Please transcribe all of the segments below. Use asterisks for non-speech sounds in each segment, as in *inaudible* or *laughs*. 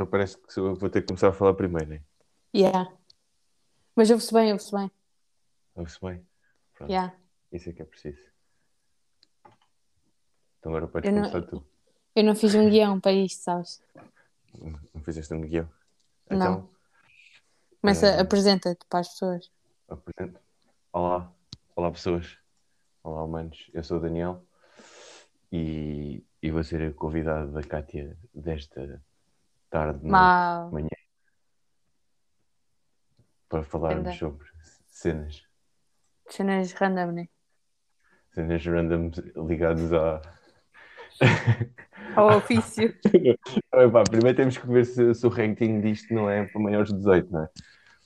então parece que eu vou ter que começar a falar primeiro, né? Yeah. Mas ouve-se bem, ouve-se bem. Ouve-se bem? Pronto, Yeah. isso é que é preciso. Então agora podes Eu não- começar tu. Eu não fiz um guião para isto, sabes? Não, não fizeste um guião? Não. Então, Começa, Eh, apresenta-te para as pessoas. apresento. Olá, olá pessoas. Olá humanos, eu sou o Daniel e, e vou ser o convidado da Kátia desta tarde, noite, Mau. manhã, para falarmos sobre cenas, Cenas random, né? cenas random ligadas a. Ao ofício. *laughs* Epá, primeiro temos que ver se, se o ranking disto não é para maiores de 18, não é?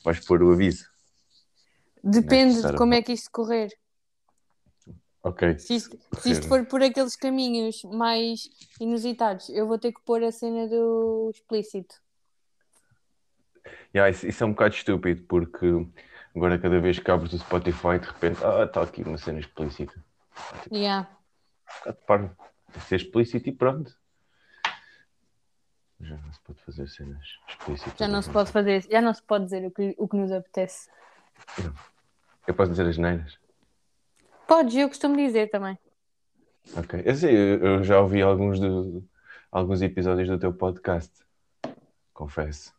Vais pôr o aviso. Depende Necessário. de como é que isto correr. Ok. Se isto, se isto for por aqueles caminhos mais inusitados, eu vou ter que pôr a cena do explícito. Yeah, isso, isso é um bocado estúpido porque agora cada vez que abres o Spotify de repente, ah, está aqui uma cena explícita. Yeah. Ah, para, ser explícito e pronto. Já não se pode fazer cenas explícitas. Já não se pode fazer, já não se pode dizer o que, o que nos apetece. Eu posso dizer as neiras? Podes, eu costumo dizer também. Ok. Eu, sei, eu, já ouvi alguns, do, alguns episódios do teu podcast. Confesso.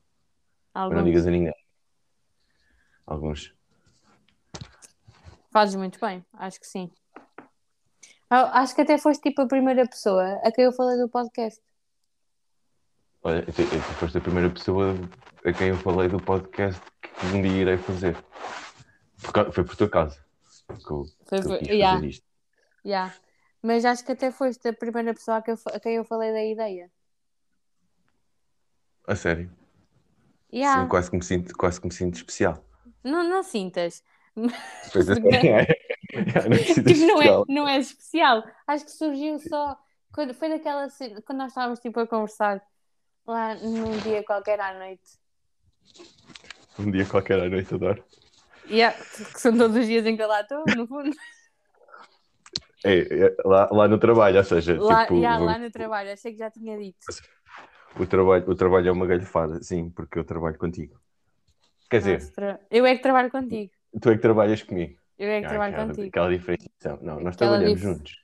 Mas não Alguns. digas a ninguém. Alguns. Fazes muito bem, acho que sim. Acho que até foste tipo a primeira pessoa a quem eu falei do podcast. Olha, tu, tu foste a primeira pessoa a quem eu falei do podcast que um dia irei fazer. Por foi por tua casa que eu, Foi que eu quis yeah, fazer isto. yeah. Mas acho que até foste a primeira pessoa a, que eu a quem eu falei da ideia. A sério. Yeah. Sim, quase que me sinto, quase que me sinto especial. Não, não sintas. *laughs* Pois é, *laughs* *laughs* Não. é, Tipo, não, é, especial. não é especial. Acho que surgiu só quando, foi daquela quando nós estávamos tipo a conversar lá num dia qualquer à noite. Um dia qualquer à noite adoro. Yeah, que são todos os dias em que eu lá estou, no fundo. É, é, lá, lá no trabalho, ou seja, Lá, tipo, yeah, lá no trabalho, achei que já tinha dito. o, trabalho, o trabalho é uma galhofada, sim, porque eu trabalho contigo. Quer dizer, tra- Eu é que trabalho contigo. tu é que trabalhas comigo. Eu é que Há trabalho aquela, contigo. aquela diferenciação. Não, nós Aquela trabalhamos dif- juntos.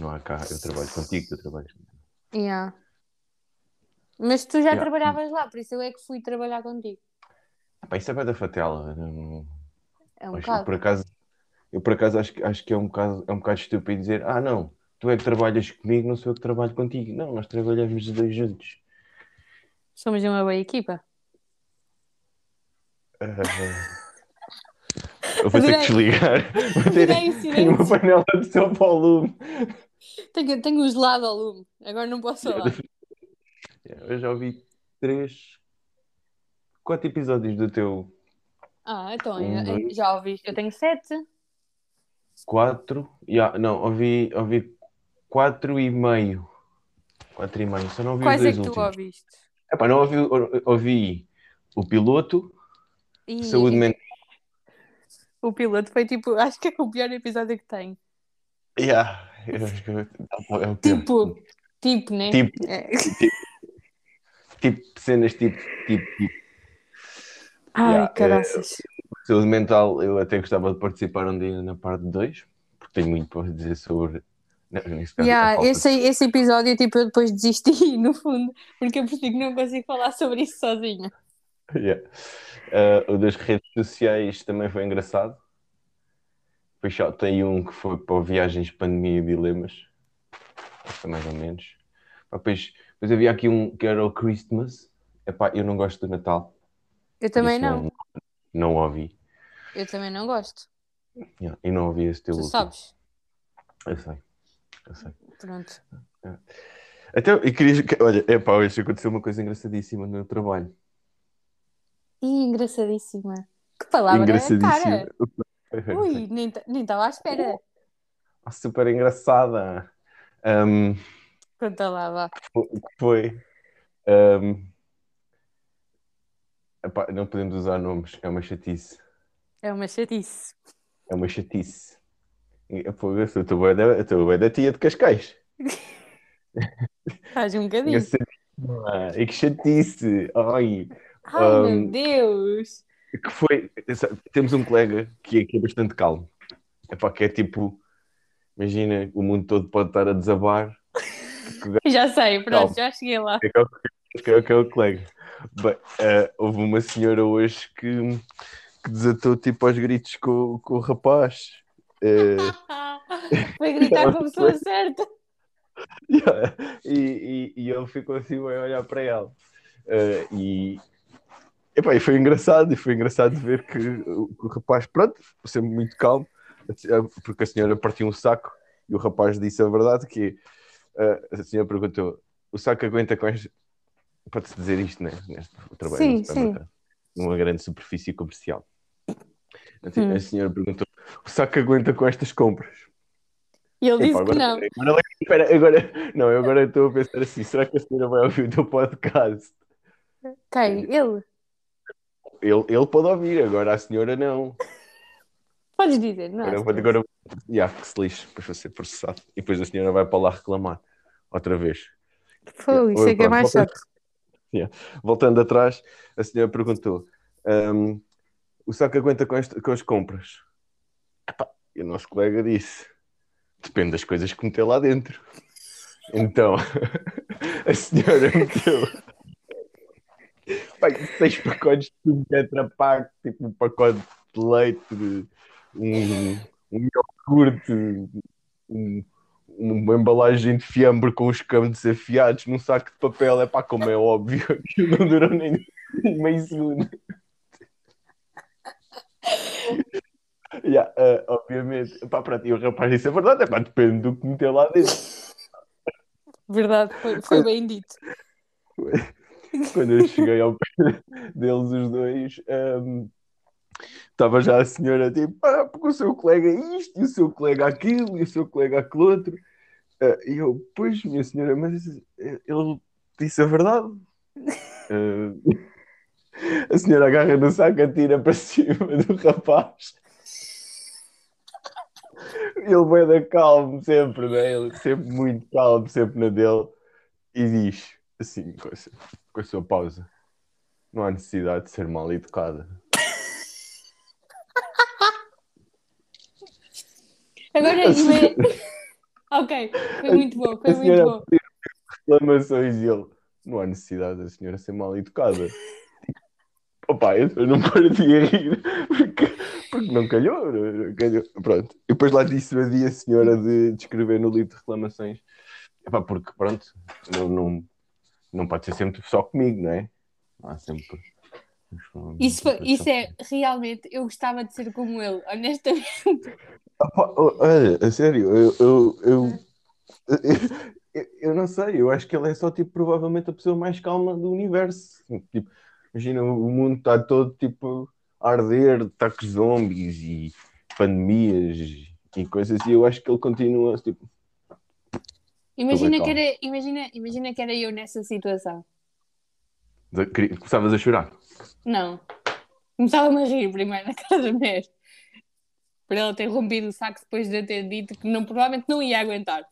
Não há cá, eu trabalho contigo, tu trabalhas comigo. Yeah. Mas tu já Yeah. trabalhavas lá, por isso eu é que fui trabalhar contigo. Pá, isso é bem da fatela. não- É um Acho que bocado. por acaso, eu por acaso acho, que- acho que é um bocado, é um bocado estúpido dizer, ah não, tu é que trabalhas comigo, não sou eu que trabalho contigo. Não, nós trabalhamos os dois juntos. Somos uma boa equipa. Ah, eu vou ter que Adorei. desligar. *laughs* Vou ter, Adorei o tenho uma panela de sopa ao lume. Tenho, tenho um gelado ao lume. Agora não posso falar. *laughs* Eu já ouvi três, quatro episódios do teu Ah, então, Um, eu- já ouvi. Eu tenho sete. quatro. Yeah, não, ouvi, ouvi quatro e meio. Quatro e meio. Só não ouvi Quais os é dois que tu últimos. ouviste? Epá, não ouvi, ouvi o piloto, E saúde mental. o piloto foi tipo, acho que é o pior episódio que tem. Yeah, eu acho que é o pior. Tipo, tipo, né? Tipo. É. Tipo cenas tipo, tipo, tipo. Ai, Yeah, caraças. Saúde mental, eu até gostava de participar um dia na parte 2, porque tenho muito para dizer sobre. Não, caso, a Yeah, de- esse, esse episódio, tipo, eu depois desisti, *laughs* no fundo, porque eu percebi que não consigo falar sobre isso sozinha. Yeah. Ah, o das redes sociais também foi engraçado. Depois só tem um que foi para Viagens, Pandemia e Dilemas. Foi mais ou menos. Depois, depois havia aqui um que era o Christmas. Epá, eu não gosto do Natal. Eu também isso não. Não ouvi. Eu também não gosto. Yeah, e não ouvi esse teu Tu último. sabes? Eu sei. Eu sei. Pronto. Até, e querias que- olha, epá, hoje aconteceu uma coisa engraçadíssima no meu trabalho. Ih, engraçadíssima. Que palavra engraçadíssima. cara. Ui, nem estava à espera. Ah, Super engraçada. Ahm, Conta lá, vá. foi. ahm, epá, não podemos usar nomes, é uma chatice. É uma chatice. É uma chatice. Pô, eu tua bué da- bué da tia de Cascais. Faz um *laughs* bocadinho. Ah, e que chatice! Ai, Ai, Um, meu Deus! que foi. Temos um colega que é, que é bastante calmo. Epá, que é tipo. Imagina, o mundo todo pode estar a desabar. *laughs* Já sei, pronto, Calma. já cheguei lá. Que é o- é, que é o colega. Bem, eh, houve uma senhora hoje que, que desatou tipo aos gritos com, com o rapaz. Eh, *laughs* Foi gritar com a pessoa certa. Yeah. *laughs* E, e, e ele ficou assim a olhar para ela. Eh, e, epá, e foi engraçado, e foi engraçado ver que o, que o rapaz, pronto, sempre muito calmo, porque a senhora partiu um saco e o rapaz disse a verdade que eh, a senhora perguntou, o saco aguenta com. Pode-se dizer isto, né? Neste trabalho Sim, supermercado, numa grande superfície comercial. Assim, Hum. A senhora perguntou, o saco aguenta com estas compras? E ele disse que não. agora, agora, espera, agora, não, eu agora estou a pensar assim: será que a senhora vai ouvir o teu podcast? Quem? Ele? Ele, ele pode ouvir, agora a senhora não. Podes dizer, não. Agora, vou- agora yeah, que se lixe, depois vai ser processado. E depois a senhora vai para lá reclamar outra vez. Pô, isso é que é mais voltando- *laughs* chato. Voltando atrás, a senhora perguntou: "Hum, o saco aguenta com, com as compras? Epá, e o nosso colega disse: depende das coisas que meter lá dentro. Então, *laughs* a senhora meteu pai, seis pacotes de um Tetra Pak, tipo um pacote de leite, um, um iogurte, um- uma embalagem de fiambre com os campos afiados num saco de papel. É pá, como é óbvio, *laughs* que não durou nem meio segundo. Yeah, ah, obviamente, Epá, pronto, e o rapaz disse a verdade, é pá, depende do que meter lá dentro. Verdade, foi, foi bem dito. Quando eu cheguei ao pé deles os dois, hum, estava já a senhora tipo, ah, porque o seu colega é isto, e o seu colega aquilo, e o seu colega aquele outro. Ah, e eu, pois, minha senhora, mas ele disse a verdade. *laughs* Ah, *laughs* a senhora agarra no saco, atira para cima do rapaz. Ele vai da calmo sempre, né? Ele sempre muito calmo, sempre na dele. E diz assim, com a, com a sua pausa: Não há necessidade de ser mal educada. Agora, ima- *laughs* ok, foi muito bom, foi A muito senhora bom. reclamações e ele: Não há necessidade da senhora ser mal educada. Opa, eu não parei a rir porque, porque não calhou, não calhou. Pronto. E depois lá disse a senhora de, de escrever no livro de reclamações. Epá, porque pronto, não, não, não pode ser sempre só comigo, não é? Há sempre. Isso, foi- isso é realmente, eu gostava de ser como ele, honestamente. Olha, a sério, eu, eu, eu, eu, eu não sei, eu acho que ele é só tipo, provavelmente a pessoa mais calma do universo. Tipo, imagina, o mundo está todo tipo a arder, ataques zombies e pandemias e coisas, e eu acho que ele continua tipo, Imagina bem que, era, imagina, imagina que era eu nessa situação. começavas a chorar. Não. Começava-me a rir primeiro na cara da mulher. Por ela ter rompido o saco depois de eu ter dito que não, provavelmente não ia aguentar.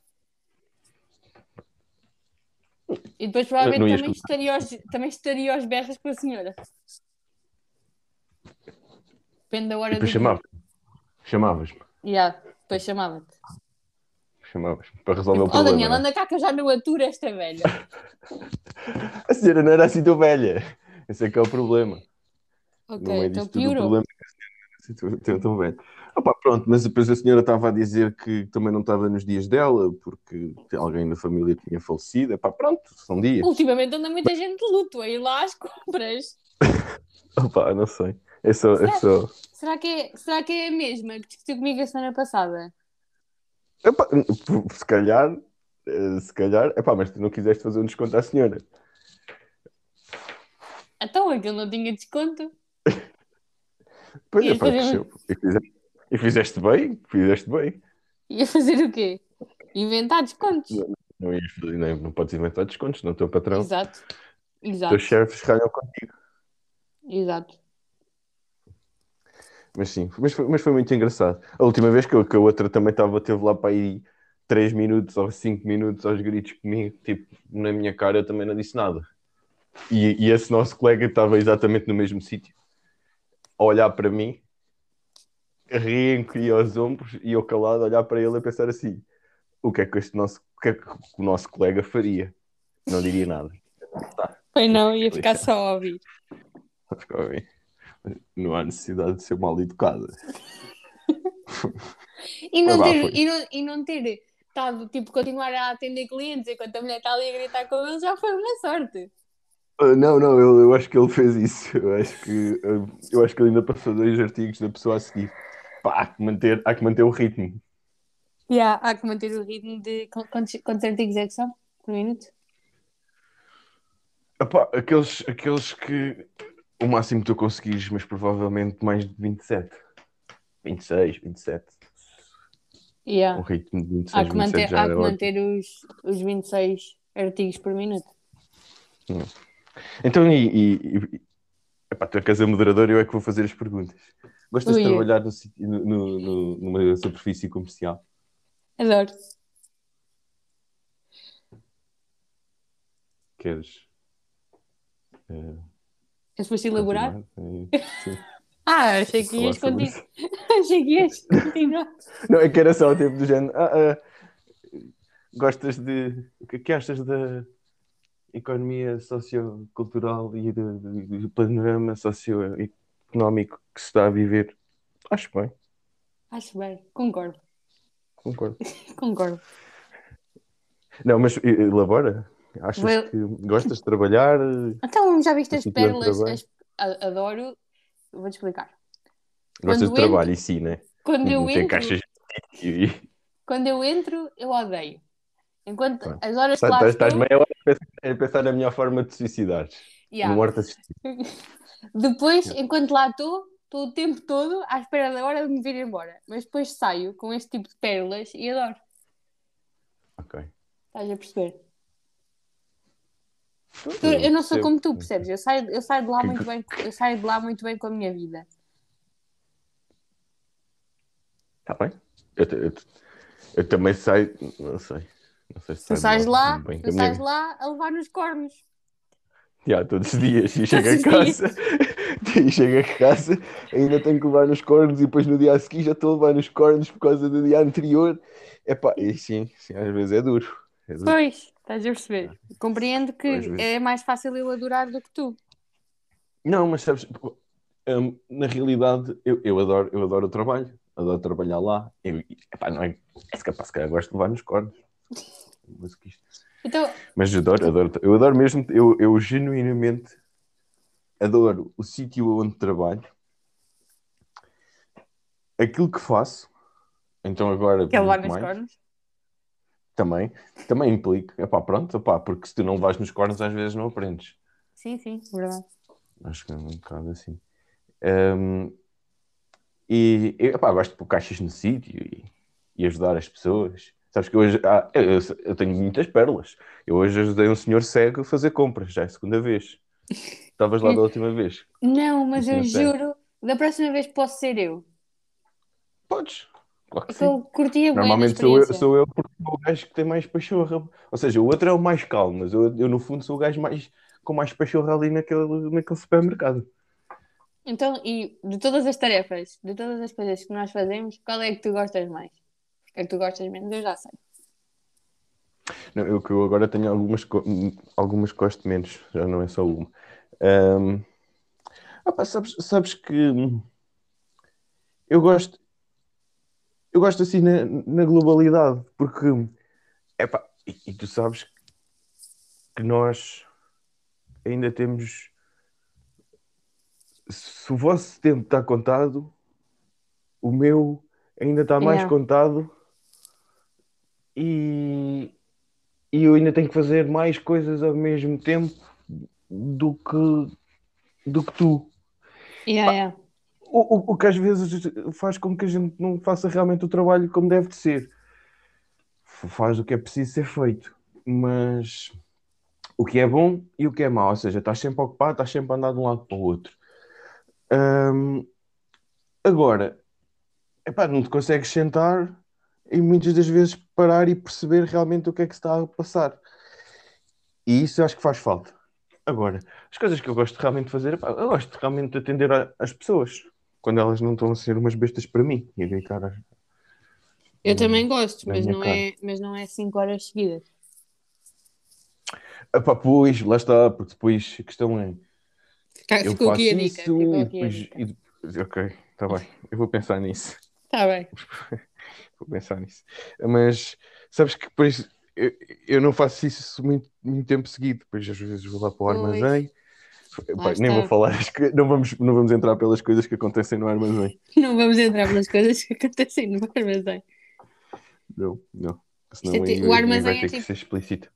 E depois provavelmente também estaria, aos, também estaria aos berras com a senhora. Depende da hora E depois do dia. chamavas. Chamavas-me. Yeah, depois chamava-te. Chamavas para resolver o Oh problema. Daniel, né? anda cá que eu já não aturo esta velha. *laughs* A senhora não era assim tão velha. Esse é que é o problema. Ok, meio então piorou. problema é que a senhora não era assim tão velha. Opa, pronto, mas depois a senhora estava a dizer que também não estava nos dias dela, porque alguém da família tinha falecido. Epá, pronto, são dias. Ultimamente anda muita gente de luto a ir lá às compras. *laughs* Opa, não sei. É só, é só... Será que é, será que é a mesma que discutiu comigo a semana passada? Epá, se calhar, eh, se calhar, epá, mas tu não quiseste fazer um desconto à senhora. Então aquilo não tinha desconto. *laughs* Pois é, pá, fazer e fizeste bem, fizeste bem. Ia fazer o quê? Inventar descontos. Não, fazer- nem- não podes inventar descontos, não, teu patrão. Exato. Os Exato. teus chefes ralham contigo. Exato. Mas sim, mas foi, mas foi muito engraçado. A última vez que, eu- que a outra também estava, teve lá para aí 3 minutos ou 5 minutos aos gritos comigo, tipo, na minha cara eu também não disse nada. E, e esse nosso colega estava exatamente no mesmo sítio, a olhar para mim, a rir, encolher os ombros e eu calado a olhar para ele a pensar assim: o que é que este nosso, o que é que o nosso colega faria? Não diria nada. Tá, Pois não, ia ficar só a ouvir. ficou bem. Não há necessidade de ser mal educada. E não, ter, foi. e, não, e não ter estado, tipo, continuar a atender clientes enquanto a mulher está ali a gritar com ele já foi uma sorte. Ah, não, não, eu, eu acho que ele fez isso. Eu acho que, eu acho que ele ainda passou dois artigos da pessoa a seguir. Pá, há que manter, há que manter o ritmo. Yeah, há que manter o ritmo de. qu- Quantos, quantos artigos é que são por minuto? Epá, aqueles, aqueles que o máximo que tu conseguires, mas provavelmente mais de 27. 26, 27. Um Yeah. ritmo de 26, Há que 27 manter, já há é que ótimo. manter os, os 26 artigos por minuto. Então, e, e, e epá, tu é que és a moderadora, eu é que vou fazer as perguntas. Gostas de Ui. trabalhar no, no, no- numa superfície comercial? Adoro. Queres? eh, És foste elaborar? Eh, Sim. *laughs* Ah, achei que ias continuar. *laughs* achei que ias continuar. *laughs* Não, é que era só o tempo do género. Ah, ah, gostas de. O que é que achas da economia sociocultural e do, do- do panorama socioeconómico que se está a viver? Acho bem, Acho bem, concordo. concordo. *laughs* Concordo. Não, mas elabora. Achas Vou- que gostas de trabalhar? Então, já viste No as pérolas? As- Adoro. Vou-te explicar. Gostas Quando de trabalho em si, né? Quando eu entro, caixas e. quando eu entro, eu odeio. Enquanto as horas que Estás, lá estás estou, meia hora a pensar, a pensar na melhor forma de suicidares. Yeah. No assistido. *laughs* Depois, enquanto lá estou, estou o tempo todo à espera da hora de me vir embora. Mas depois saio com este tipo de pérolas e adoro. Ok. Estás a perceber? Tu- eu não sou percebo. como tu, percebes? Eu saio, eu saio de lá muito bem, eu saio de lá muito bem com a minha vida. Está bem. Eu, eu eu também saio, não sei. Não sei se Tu sais de lá, tu sais lá a levar nos cornos. Já, todos os dias. E chego a casa, *laughs* e chego a casa, ainda tenho que levar nos cornos e depois no dia a seguir já estou a levar nos cornos por causa do dia anterior. Epá, e sim, sim, às vezes é duro. É duro. Pois, estás a perceber. Compreendo que é mais fácil eu adorar do que tu. Não, mas sabes, hum, na realidade eu, eu, adoro, eu adoro o trabalho, adoro trabalhar lá. Eu, epá, não é, é capaz, se calhar gosto de levar nos cornos. *laughs* Mas que isto- Então, Mas adoro, adoro, eu adoro mesmo, eu, eu genuinamente adoro o sítio onde trabalho, aquilo que faço, então agora que é levar muito nos mais, cornos. também, também implica, epá, pronto, epá, porque se tu não levas nos cornos às vezes não aprendes. Sim, sim, verdade. Acho que é um bocado assim. Hum, e e, epá, gosto de pôr caixas no sítio e, e ajudar as pessoas. Sabes que hoje ah, eu, eu- tenho muitas pérolas. Eu hoje ajudei um senhor cego a fazer compras, já é a segunda vez. Estavas lá da última vez. Não, mas eu não sei. juro, da próxima vez posso ser eu. Podes, claro que eu curtia Normalmente sou eu, sou eu porque sou o gajo que tem mais pachorra. Ou seja, o outro é o mais calmo, mas eu, eu no fundo sou o gajo mais, com mais pachorra ali naquele, naquele supermercado. Então, e de todas as tarefas, de todas as coisas que nós fazemos, qual é que tu gostas mais? Que é que tu gostas menos? Eu já sei. Não, eu que eu agora tenho algumas, algumas que gosto menos, já não é só uma. Ah pá, sabes, sabes que eu gosto, eu gosto assim na, na globalidade, porque e, e tu sabes que nós ainda temos. Se o vosso tempo está contado, o meu ainda está mais Yeah. contado e, e eu ainda tenho que fazer mais coisas ao mesmo tempo do que, do que tu. Yeah, yeah. O, o, o que às vezes faz com que a gente não faça realmente o trabalho como deve de ser. Faz o que é preciso ser feito. Mas o que é bom e o que é mau. Ou seja, estás sempre ocupado, estás sempre a andar de um lado para o outro. Hum, agora, epá, não te consegues sentar e muitas das vezes parar e perceber realmente o que é que se está a passar. E isso eu acho que faz falta. Agora, as coisas que eu gosto realmente de fazer, pá, eu gosto realmente de atender as pessoas quando elas não estão a ser umas bestas para mim e gritar. às- Eu também gosto, mas não, é, mas não é 5 horas seguidas. Ah, pá, pois, lá está, porque depois a questão é. Eu Ficou faço aqui a dica. isso Ficou aqui a depois, dica. e Ok, está bem. Eu vou pensar nisso. Tá bem. *laughs* Vou pensar nisso. Mas sabes que depois eu, eu não faço isso muito, muito tempo seguido. Depois às vezes vou lá para o armazém. Pá, nem vou falar, não vamos, não vamos entrar pelas coisas que acontecem no armazém. *laughs* Não vamos entrar pelas coisas que acontecem no armazém. Não, não. Senão é o armazém vai é ter que tipo- ser explícito.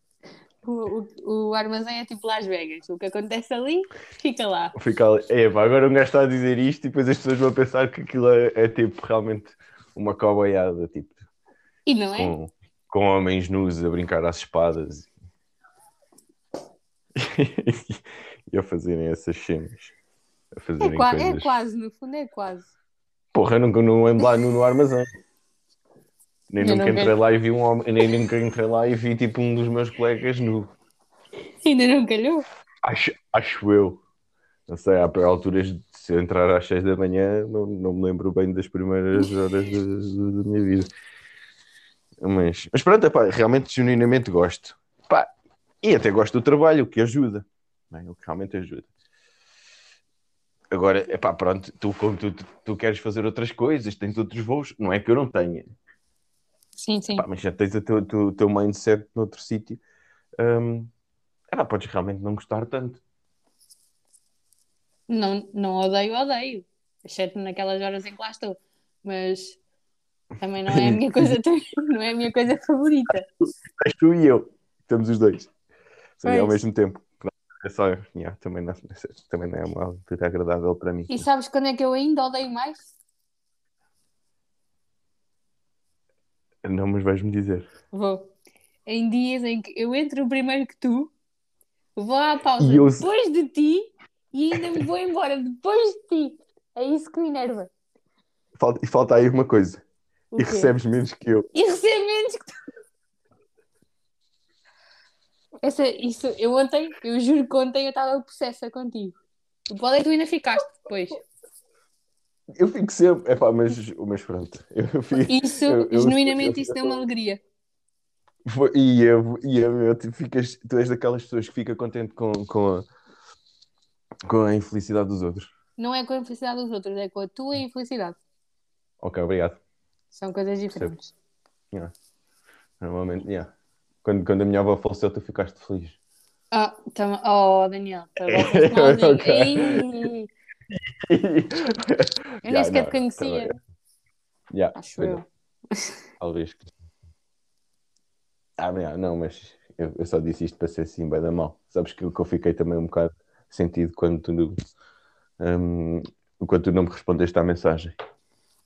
O, o, o armazém é tipo Las Vegas. O que acontece ali, fica lá. Fica ali. É, agora um gajo está a dizer isto e depois as pessoas vão pensar que aquilo é, é tipo realmente uma cowboyada, tipo, E não é? com, com homens nus a brincar às espadas *laughs* e a fazerem essas cenas. A É, fazerem qua- é coisas. quase, no fundo é quase. Porra, eu nunca não ando lá no, no armazém. Nem Eu nunca nunca- entrei lá e vi um homem, nem nunca entrei lá e vi tipo um dos meus colegas nu. Ainda não calhou? Acho, acho eu. Não sei, há alturas de se entrar às 6 da manhã, não, não me lembro bem das primeiras horas da, minha vida. Mas, mas pronto, epá, realmente, genuinamente gosto. Pá, e até gosto do trabalho, o que ajuda. Bem, o que realmente ajuda. Agora, epá, pronto, tu, como tu, tu, tu queres fazer outras coisas, tens outros voos, não é que eu não tenha, Sim, sim. Pá, mas já tens o teu, teu, teu mindset noutro sítio. Epá, podes realmente não gostar tanto. Não, não odeio, odeio. Exceto naquelas horas em que lá estou. Mas também não é a minha *laughs* coisa, não é a minha coisa favorita. És tu e eu. Estamos os dois. Sim, ao mesmo tempo. É só, yeah, também, não, *laughs* também não é uma altura agradável para mim. E sabes quando é que eu ainda odeio mais? Não, mas vais-me dizer. Vou. Em dias em que eu entro primeiro que tu, vou à pausa eu- depois de ti e ainda me vou embora depois de ti. É isso que me enerva. Falta, e falta aí uma coisa. O e quê? recebes menos que eu. E recebo menos que tu. Essa, isso, eu ontem, eu juro que ontem eu estava possessa contigo. O qual é que tu ainda ficaste depois? Eu fico sempre. Epá, mas, mas pronto. Eu fico, Isso, Eu- eu- genuinamente, eu- isso deu-me alegria. Foi- E eu, e eu, eu, tu, ficas, tu és daquelas pessoas que fica contente com, com, a, com a infelicidade dos outros. Não é com a infelicidade dos outros, é com a tua infelicidade. Ok, obrigado. São coisas diferentes. Normalmente, yeah. quando, quando a minha avó faleceu, tu ficaste feliz. Ah, tam- oh, Daniel, tá bom, foste *laughs* malzinho. Ok. Ei, *laughs* Eu nem sequer te conhecia, Yeah, acho eu. talvez. Ah, não, mas eu, eu só disse isto para ser assim, bem da mal. Sabes que, eu- que eu fiquei também um bocado sentido quando tu, hum, quando tu não me respondeste à mensagem.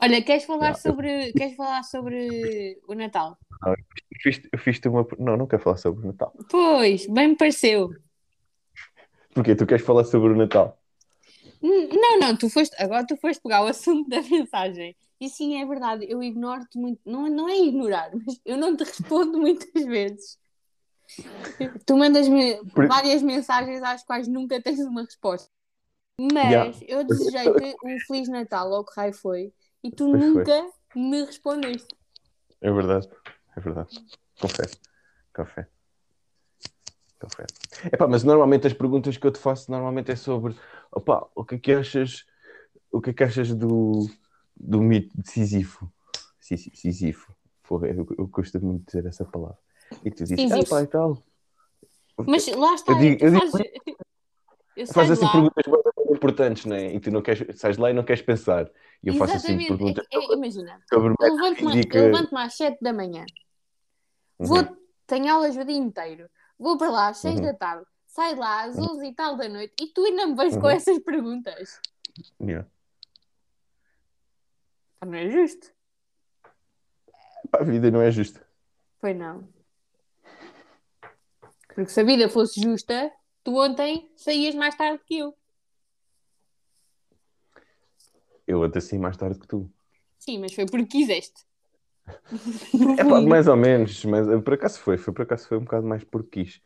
Olha, queres falar Yeah, eu- sobre, queres falar sobre o Natal? Eu fiz- Eu fiz-te uma. Não, não quero falar sobre o Natal. Pois, bem me pareceu. Porquê? Tu queres falar sobre o Natal? Hum, Não, não, tu foste, agora tu foste pegar o assunto da mensagem. E sim, é verdade, eu ignoro-te muito. Não, não é ignorar, mas eu não te respondo *laughs* muitas vezes. *laughs* Tu mandas-me Por- várias mensagens às quais nunca tens uma resposta. Mas Yeah. eu desejei-te um Feliz Natal, ou que raio foi, e tu Pois foi. nunca me respondeste. É verdade, é verdade. Confesso. Confesso. Confesso. Epá, mas normalmente as perguntas que eu te faço normalmente é sobre opá, o que é que achas, o que é que achas do, do mito de Sísifo? Sísifo. Porra, eu, eu gosto muito de dizer essa palavra. E tu dizes, ah pá, e tal. Mas lá está, Eu digo- eu digo- fazes- *laughs* eu Faz assim lá. perguntas bem importantes, né? E tu não queres, sais de lá e não queres pensar. E eu faço assim Exatamente. perguntas É- é- imagina, sobre eu levanto-me física. eu levanto-me às 7 da manhã, Uhum. vou, tenho aulas o dia inteiro, vou para lá às 6 Uhum. da tarde, saio lá às 11 e tal da noite e tu ainda me vais com Uhum. essas perguntas. Yeah. Não é justo? Pá, A vida não é justa. Foi não. Porque se a vida fosse justa, tu ontem saías mais tarde que eu. Eu ando assim mais tarde que tu. Sim, mas foi porque quiseste. *laughs* É pá, mais ou menos, mas eh, por acaso foi, foi por acaso foi um bocado mais porque quis.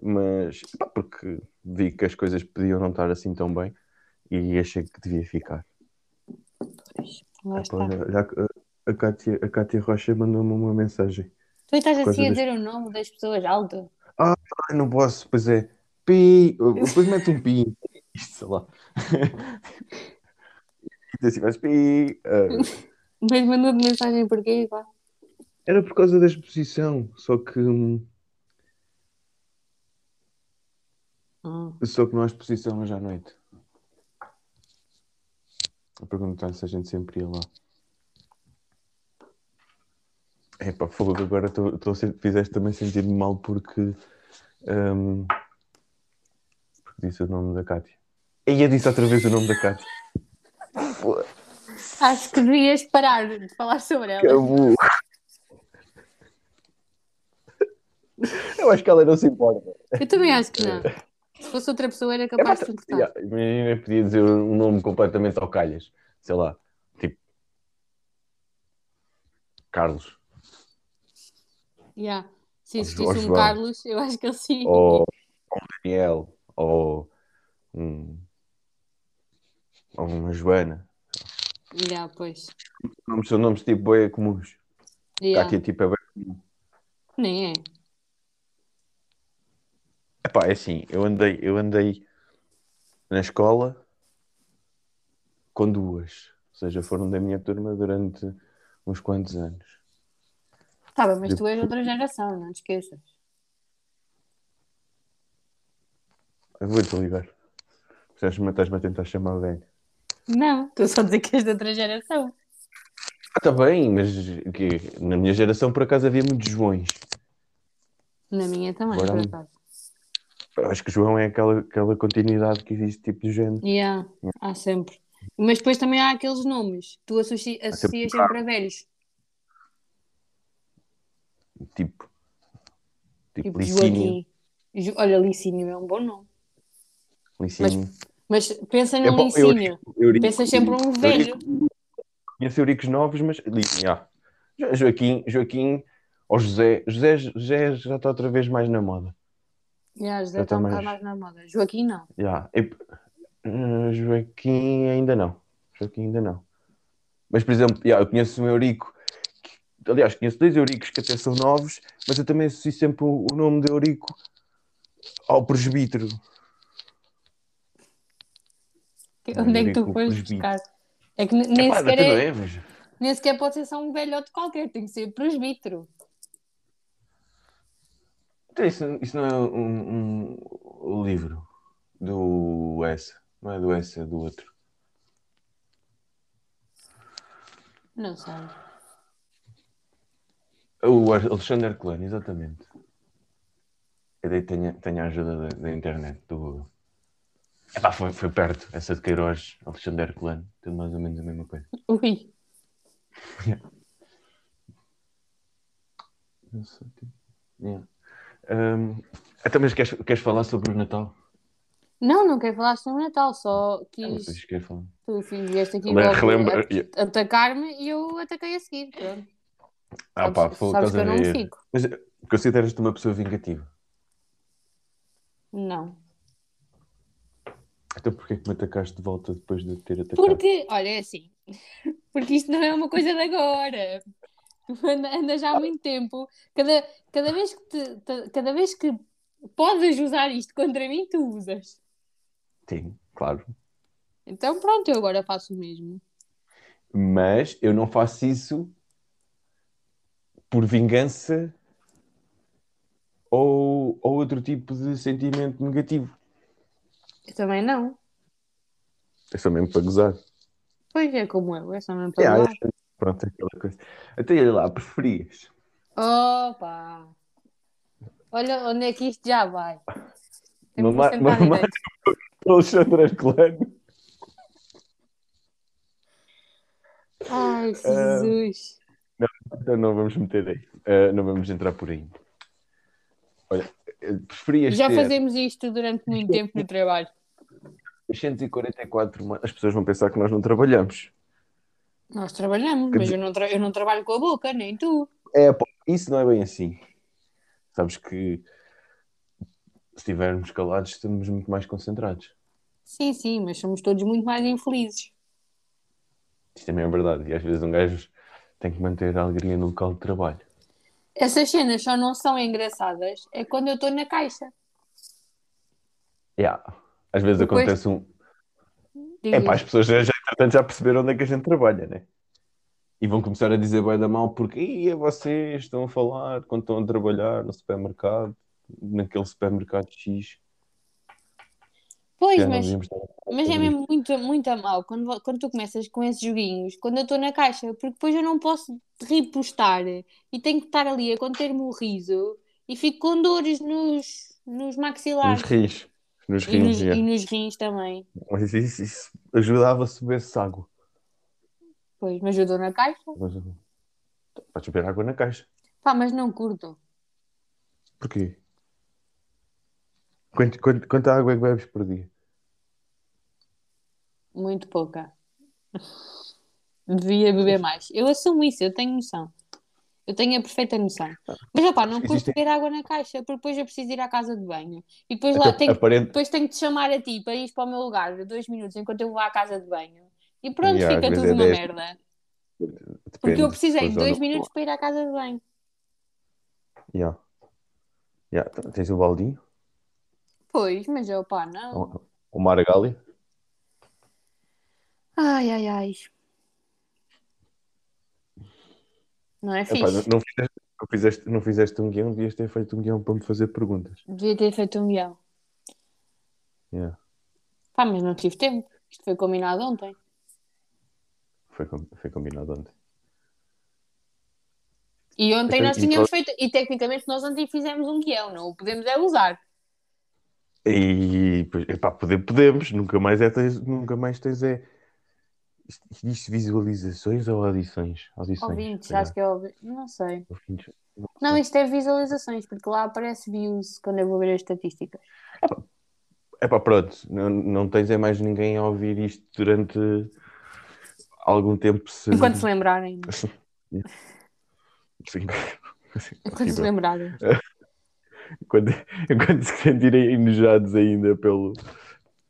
Mas epá, porque vi que as coisas podiam não estar assim tão bem e achei que devia ficar. Lá Epá, está. que a, a, Cátia, a Cátia Rocha mandou-me uma mensagem. Tu estás assim a das- dizer o nome das pessoas alto? Ai, não posso, pois é. Pi, depois mete um pi. Isto, sei lá. E *laughs* assim, mas pi. ah, Mas mandou-te mensagem porquê, pá? Era por causa da exposição, só que, hum, Ah. só que não há exposição hoje à noite. A perguntar se a gente sempre ia lá. Epá, fogo, agora a sen- fizeste também sentir-me mal porque, hum, porque disse o nome da Cátia. E eu disse outra vez o nome da Cátia. *laughs* Acho que devias parar de falar sobre ela. Acabou. Eu acho que ela não se importa. Eu também acho que não. Se fosse outra pessoa era capaz de se importar. Yeah, Imagina, podia dizer um nome completamente ao calhas. Sei lá, tipo. Carlos. Yeah. Se existisse um João. Carlos, eu acho que ele sim. Ou um Daniel. Ou um. Ou uma Joana. Yeah, pois. Nomes são nomes tipo bem comuns. Yeah. Cátia tipo é bem comum. Nem é. Epá, é assim, eu andei, eu andei na escola com duas. Ou seja, foram da minha turma durante uns quantos anos. Tá bem, mas tu és outra geração, não te esqueças. Eu vou-te ligar. Estás-me estás-me a tentar chamar velho. Não, estou só a dizer que és de outra geração. Ah, tá bem, mas que, na minha geração por acaso havia muitos Joões. Na minha também, Agora- por acaso. Acho que João é aquela, aquela continuidade que existe tipo de género. Yeah, há sempre. Mas depois também há aqueles nomes tu associ... associas sempre sempre a velhos. Tipo. Tipo, Tipo Licínio. Joaquim. Olha, Licínio é um bom nome. Licínio. Mas pensa É no bom, Licínio. Eurico- Pensas sempre um velho. Conheço Euricos novos, mas Licínio, ah. Jo- Joaquim, Joaquim ou José. José, José já está outra vez mais na moda. Yeah, José Já está um mais- mais na moda. Joaquim não. Já. E- eh, Joaquim ainda não. Joaquim ainda não. Mas, por exemplo, já, eu conheço um Eurico. Aliás, conheço dois Euricos que até são novos, mas eu também associo sempre o, o nome de Eurico ao presbítero. Onde é que tu foste buscar? É que ne- nem, Epá, sequer é, é, nem sequer pode ser só um velhote qualquer, tem que ser presbítero. Então, isso, isso não é um- um livro do S. Não é do S, é do outro. Não sei. O Alexander Klein, exatamente. Eu dei tenho, tenho a ajuda da, da internet, do Google. Epá, foi, foi perto. Essa de Queiroz, Alexander Klein, tudo mais ou menos a mesma coisa. Ui. *laughs* Não tipo, yeah. Hum, então, mas queres, queres falar sobre o Natal? Não, não quero falar sobre o Natal, só Não quis. queres falar. Tu vieste aqui relembra- a- atacar-me e eu ataquei a seguir. Pronto. Ah, pá, sabes sabes que eu não fico. Mas eh, consideras-te uma pessoa vingativa? Não. Então porquê que me atacaste de volta depois de ter atacado? Porque, olha, é assim. *laughs* Porque isto não é uma coisa de agora. Tu anda, anda já há muito tempo. Cada, cada, vez que te- cada vez que podes usar isto contra mim, tu usas. Sim, claro. Então pronto, eu agora faço o mesmo. Mas eu não faço isso por vingança ou, ou outro tipo de sentimento negativo. Eu também não. É só mesmo para gozar. Pois é como eu, é só mesmo para É, lá. é- pronto, aquela coisa. Até olha lá, preferias. Opa! Olha onde é que isto já vai. Mamar- direito. Alexandre Arcolano. Ai, Jesus. Então não vamos meter aí. Ah, não vamos entrar por aí. Olha, preferias Já ter fazemos isto durante muito tempo no trabalho. 644 ma- As pessoas vão pensar que nós não trabalhamos. Nós trabalhamos, mas eu não, tra- eu não trabalho com a boca, nem tu. É, isso não é bem assim. Sabes que se estivermos calados, estamos muito mais concentrados. Sim, sim, mas somos todos muito mais infelizes. Isto também é verdade. E às vezes um gajo tem que manter a alegria no local de trabalho. Essas cenas só não são engraçadas é quando eu estou na caixa. Yeah. Às vezes Depois- acontece um. Digo, É pá, as pessoas já, já, já perceberam onde é que a gente trabalha, né? E vão começar a dizer bem da mal porque "Ih, é vocês estão a falar quando estão a trabalhar no supermercado, naquele supermercado X. pois, Já mas, mas é mesmo muito, muito a mal quando, quando tu começas com esses joguinhos, quando eu estou na caixa, porque depois eu não posso repostar e tenho que estar ali a conter-me o riso e fico com dores nos, nos Nos maxilares rins. Nos e, rins, nos, já. e nos rins também. Mas isso, isso ajudava a subir-se água. Pois, me ajudou na caixa. Mas, Podes beber água na caixa. Pá, mas não curto. Porquê? Quanto, quanto, quanta água é que bebes por dia? Muito pouca. Devia beber mais. Eu assumo isso, eu tenho noção. Eu tenho a perfeita noção. Mas, opá, não Existem- beber água na caixa, porque depois eu preciso ir à casa de banho. E depois lá Até tenho, aparente- depois tenho que te chamar a ti para ir para o meu lugar dois minutos enquanto eu vou à casa de banho. E pronto, Yeah, fica tudo é uma dez. merda. Porque depende eu se precisei de ou dois minutos para ir à casa de banho. Yeah. Yeah. Tens o baldinho? Pois, mas eu, pá, não. O- Margali? Ai, ai, ai. Não é Epá, fixe. não, não fizeste, não, fizeste, não fizeste um guião, devias ter feito um guião para me fazer perguntas. Devia ter feito um guião. Yeah. Pá, mas não tive tempo. Isto foi combinado ontem. Foi, foi combinado ontem. E ontem Então, nós e tínhamos feito, e tecnicamente nós ontem fizemos um guião, não o podemos é usar. E epá, poder, podemos, nunca mais, é, tens, nunca mais tens é. Isto, visualizações ou audições? Audições. Ouvintes, acho que é ouvi... Não sei. Ouvintes, não isto é visualizações, porque lá aparece views quando eu vou ver as estatísticas. Epá, pronto, não, não tens é mais ninguém a ouvir isto durante algum tempo. Se... Enquanto se lembrarem. *laughs* Sim. Enquanto se lembrarem. *laughs* Enquanto, enquanto *laughs* se sentirem enojados ainda pelo,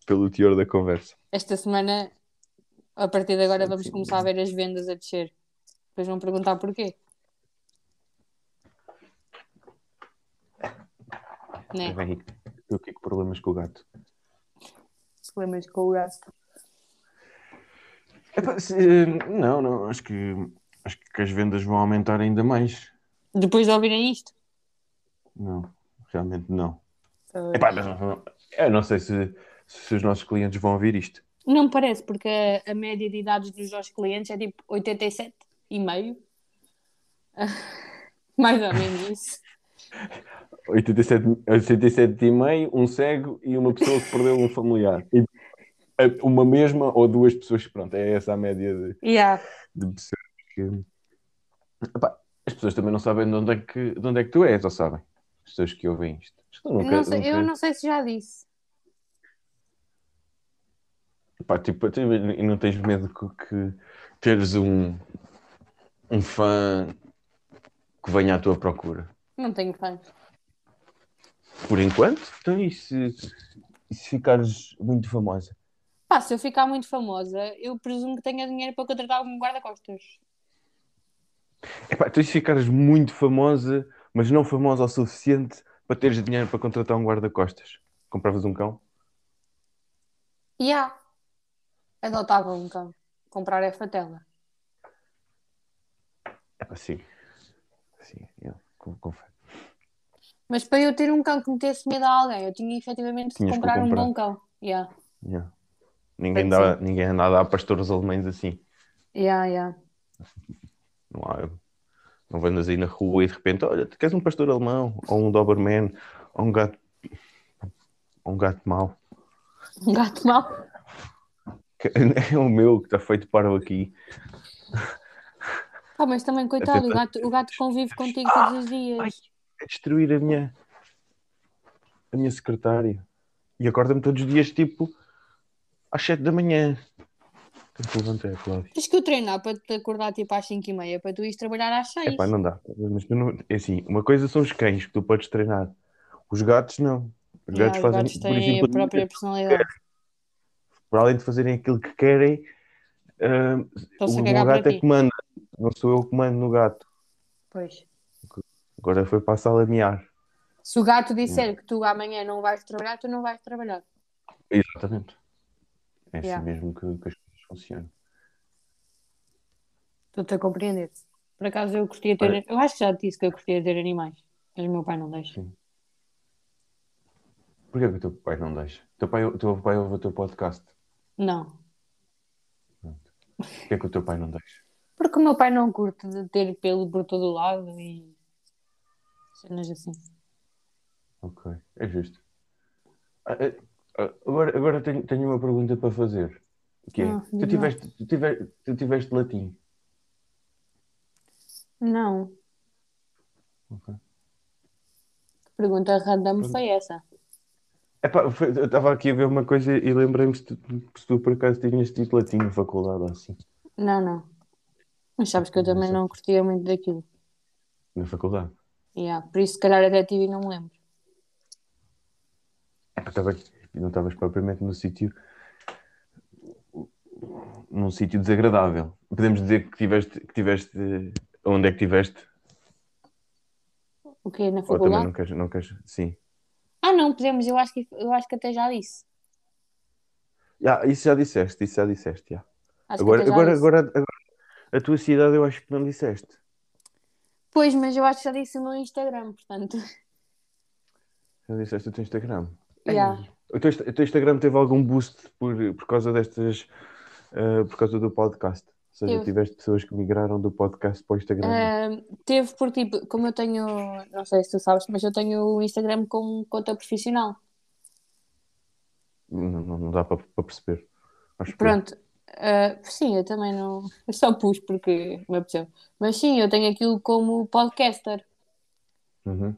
pelo teor da conversa. Esta semana, a partir de agora, Sim, vamos sim. começar a ver as vendas a descer. Depois vão perguntar porquê. Né? Vem, eu fico com problemas com o gato. Problemas com o gato. Epá, se- não, não, acho que, acho que as vendas vão aumentar ainda mais. Depois de ouvirem isto. Não, realmente não. Epá, mas não- eu não sei se, se os nossos clientes vão ouvir isto. Não me parece, porque a, a média de idades dos nossos clientes é tipo 87 e meio. *laughs* Mais ou menos isso. *laughs* 87, 87,5, um cego e uma pessoa que perdeu um familiar. E, uma mesma ou duas pessoas, pronto, é essa a média de, Yeah. de pessoas que. Epá, as pessoas também não sabem de onde, é que, de onde é que tu és, ou sabem? As pessoas que ouvem isto. Pessoas nunca- Não sei- eu nunca- não sei se já disse. Pá, tipo, tu- e não tens medo que, teres um, um fã que venha à tua procura? Não tenho fãs. Por enquanto? Então, e se, e se ficares muito famosa? Pá, se eu ficar muito famosa, eu presumo que tenha dinheiro para contratar algum guarda-costas. Epá, então, e se ficares muito famosa, mas não famosa o suficiente para teres dinheiro para contratar um guarda-costas? Compravas um cão? E há. Adotava um cão. Comprar é fatela. Epá, sim. Sim, eu con- confesso. Mas para eu ter um cão que metesse medo a alguém, eu tinha efetivamente de Tinhas o comprar um comprar. bom cão. Yeah. Yeah. Ninguém, dá, ninguém anda a dar pastores alemães assim. Yeah, yeah. Não há. Não andas aí na rua e de repente, olha, tu queres um pastor alemão, ou um Doberman, ou um gato. ou um gato mau. Um gato mau. *laughs* É o meu que está feito para aqui. Pá, mas também, coitado, o gato, o gato convive contigo todos os dias. É destruir a minha. a minha secretária. E acorda-me todos os dias, tipo, às 7 da manhã. Tem que levantar, Cláudio. Tens que eu treinar para te acordar tipo às 5h30 para tu ires trabalhar às 6. Epá, não dá. Mas tu não... É assim, uma coisa são os cães que tu podes treinar. Os gatos não. Os Yeah, gatos os fazem, gatos têm a exemplo, própria personalidade. para além de fazerem aquilo que querem, a o gato é que manda. Não sou eu que mando no gato. Pois. Agora foi para a sala a miar. Se o gato disser que tu amanhã não vais trabalhar, tu não vais trabalhar. Exatamente. É assim Yeah. mesmo que, que as coisas funcionam. Estou-te a compreender. Por acaso eu curtia ter. Olha. Eu acho que já te disse que eu curtia ter animais. Mas o meu pai não deixa. Sim. Porquê que o teu pai não deixa? O teu pai, o teu pai ouve o teu podcast. Não. Porquê que o teu pai não deixa? Porque o meu pai não curte de ter pelo por todo o lado e. cenas assim. Ok, é justo. Ah, ah, ah, Agora, agora tenho, tenho uma pergunta para fazer. Que é, Ah, tu, tiveste, tu, tiveste, tu tiveste latim? Não. Ok. Que pergunta random foi essa? Epá, foi- eu estava aqui a ver uma coisa e lembrei-me se se tu por acaso tinhas tido latim na faculdade ou assim. Não, não. Mas sabes que eu também não curtia muito daquilo. Na faculdade. Yeah. Por isso, se calhar, até tive e não me lembro. Epá, aqui, não estavas propriamente no sítio num sítio desagradável. Podemos dizer que tiveste, que tiveste onde é que tiveste? O quê? Na Ou também faculdade? não queres, não queres? Sim. Ah, não, podemos. Eu acho que, eu acho que até já disse. Ah, isso já disseste, isso já disseste, já. Acho Agora, já agora, agora, agora, a tua cidade eu acho que não disseste. Pois, mas eu acho que já disse no Instagram, portanto. Já disseste o teu Instagram. Yeah. Ei, O teu, o teu Instagram teve algum boost por, por causa destas, ah, por causa do podcast? Ou seja, Teve. tiveste pessoas que migraram do podcast para o Instagram. Ah, teve por tipo, como eu tenho, não sei se tu sabes, mas eu tenho o Instagram como conta profissional. Não, não, dá para, para perceber. Acho Pronto. Ah, sim, eu também não. Eu só pus porque me apeteceu. Mas sim, eu tenho aquilo como podcaster. Uhum.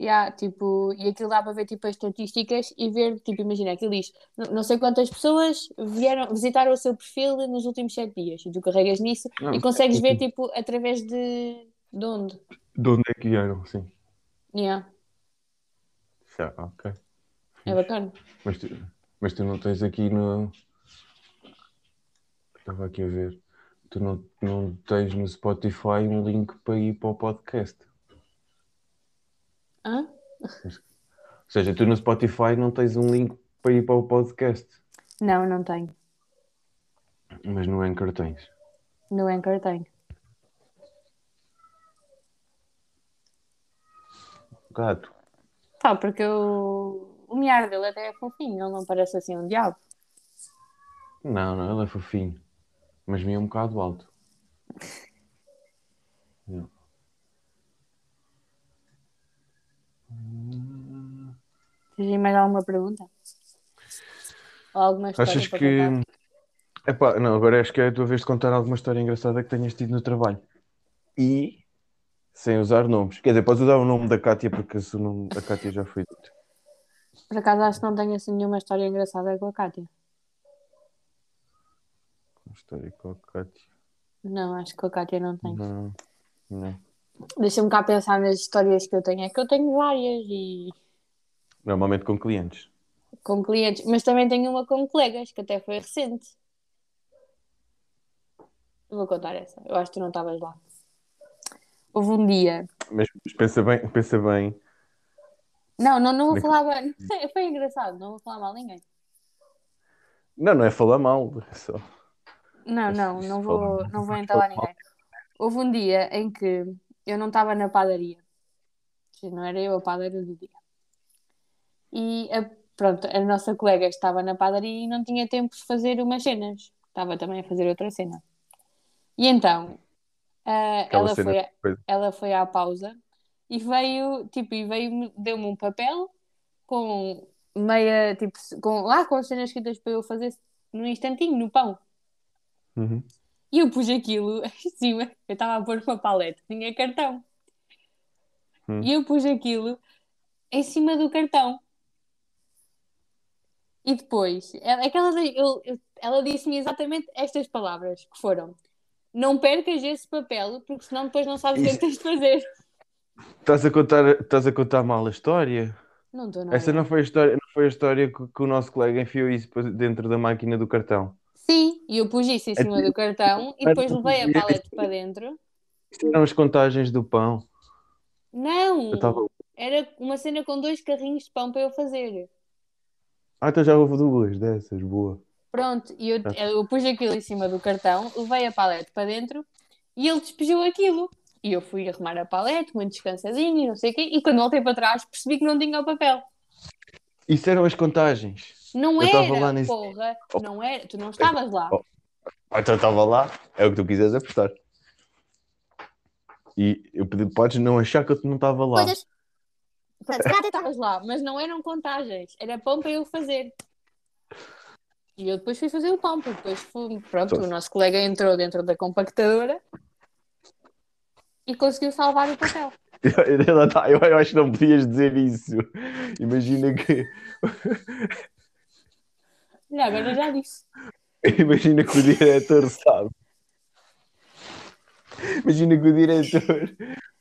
Yeah, tipo, e aquilo dá para ver tipo, as estatísticas e ver, tipo, imagina, aquilo diz, não, sei quantas pessoas vieram, visitaram o seu perfil nos últimos sete dias. E tu carregas nisso Não, e consegues sim, ver, tipo, através de, de onde. De onde é que vieram? Sim. Yeah, Já, ok. é bacana. Mas tu, mas tu não tens aqui no. Estava aqui a ver. Tu não, não tens no Spotify um link para ir para o podcast. Hã? Ou seja, tu no Spotify não tens um link para ir para o podcast. Não, não tenho. Mas no Anchor tens. No Anchor tenho. Gato. Tá, porque o, o miar dele até é fofinho, ele não parece assim um diabo. Não, não, ele é fofinho. Mas me é um bocado alto. Não. *laughs* Tens mais alguma pergunta? Ou alguma história Achas que. Epá, não, agora acho que é a tua vez de contar alguma história engraçada que tenhas tido no trabalho. E sem usar nomes. Quer dizer, podes usar o nome da Cátia, porque esse nome da Cátia já foi dito. Por acaso acho que não tenho assim nenhuma história engraçada com a Kátia. Uma história com a Cátia. Não, acho que com a Kátia não tenho. Não, não. Deixa-me cá pensar nas histórias que eu tenho. É que eu tenho várias e Normalmente com clientes. com clientes, mas também tenho uma com colegas, que até foi recente. Vou contar essa. Eu acho que tu não estavas lá. Houve um dia. Mas pensa bem, pensa bem. Não, não, não vou é falar. bem. *laughs* Foi engraçado, não vou falar mal a ninguém. Não, não é falar mal. é Só. Não, Mas não, não vou, não vou entalar ninguém. Houve um dia em que eu não estava na padaria. Não era eu a padeira do dia. E a, pronto, a nossa colega estava na padaria e não tinha tempo de fazer umas cenas. Estava também a fazer outra cena. E então, Aquela ela, foi, a- ela foi à pausa e veio, tipo, e veio, deu-me um papel com meia, tipo, com, lá com as cenas escritas para eu fazer num instantinho, no pão. Uhum. E eu pus aquilo *laughs* em cima, eu estava a pôr uma paleta, tinha cartão. Hum. E eu pus aquilo em cima do cartão. E depois, ela, é que ela, eu- eu- ela disse-me exatamente estas palavras, que foram não percas esse papel, porque senão depois não sabes o que é tens de fazer. Estás a contar, estás a contar mal a história? Não estou nada. Essa não foi a história, não foi a história que, que o nosso colega enfiou isso dentro da máquina do cartão. Sim, e eu pus isso em cima do cartão e depois levei a palete para dentro. Isto eram as contagens do pão. Não! Tava- Era uma cena com dois carrinhos de pão para eu fazer. Ah, então já houve duas dessas, boa. Pronto, e eu, Tá. eu pus aquilo em cima do cartão, levei a palete para dentro e ele despejou aquilo. E eu fui arrumar a palete, muito descansadinho e não sei o quê. E quando voltei para trás percebi que não tinha o papel. Isso eram as contagens. Não Eu era, lá nesse- porra. Não era. Tu não estavas lá. Oh. Ah, então estava lá. É o que tu quiseres apostar. E eu pedi, podes não achar que eu não estava lá. Coisas. Pronto, *laughs* se estavas lá, mas não eram contagens. Era pão para eu fazer. E eu depois fui fazer o pão, porque depois fui, pronto, Então- o nosso colega entrou dentro da compactadora e conseguiu salvar o papel. Tá- *laughs* eu, eu acho que não podias dizer isso. Imagina que, Olha, agora já disse. imagina que o diretor sabe. Imagina que o diretor,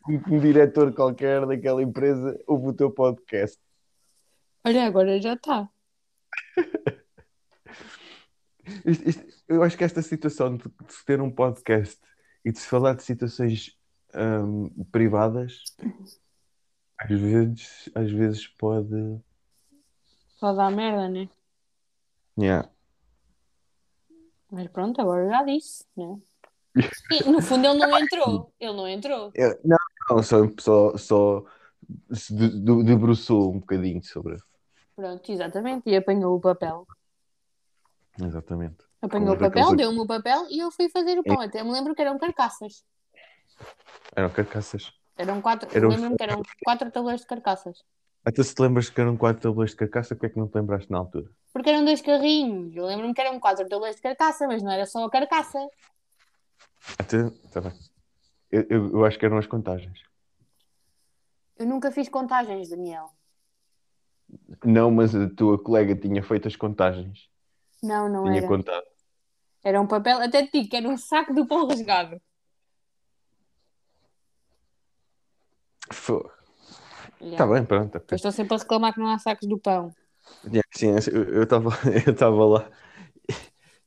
um, diretor qualquer daquela empresa, ouve o teu podcast. Olha, agora já *laughs* está. Eu acho que esta situação de, se ter um podcast e de se falar de situações hum, privadas, às vezes, às vezes pode. Só dá merda, né? Yeah. Mas pronto, agora já disse, né? *laughs* E, no fundo ele não entrou. Ele não entrou. Eu- não, não, só, só, só se de- de- debruçou um bocadinho sobre. Pronto, exatamente. E apanhou o papel. Exatamente. Apanhou o Como papel, daqueles- deu-me o papel e eu fui fazer o pão. Até me lembro que eram carcaças. Eram carcaças. Eram quatro. Eram- Lembro-me que eram quatro tabuleiros de carcaças. Até se te lembras que eram quatro tabuleiros de carcaça, porque é que não te lembraste na altura? Porque eram dois carrinhos. Eu lembro-me que eram quatro tabuleiros de carcaça, mas não era só a carcaça. Até, tá bem. Eu, eu, eu acho que eram as contagens. Eu nunca fiz contagens, Daniel. Não, mas a tua colega tinha feito as contagens. Não, não Tinha era. contado. Era um papel, até te digo que era um saco do pão rasgado. Fô. Yeah. Tá bem, pronto. Eu estou sempre a reclamar que não há sacos do pão. Yeah, sim, eu estava eu estava *laughs* lá.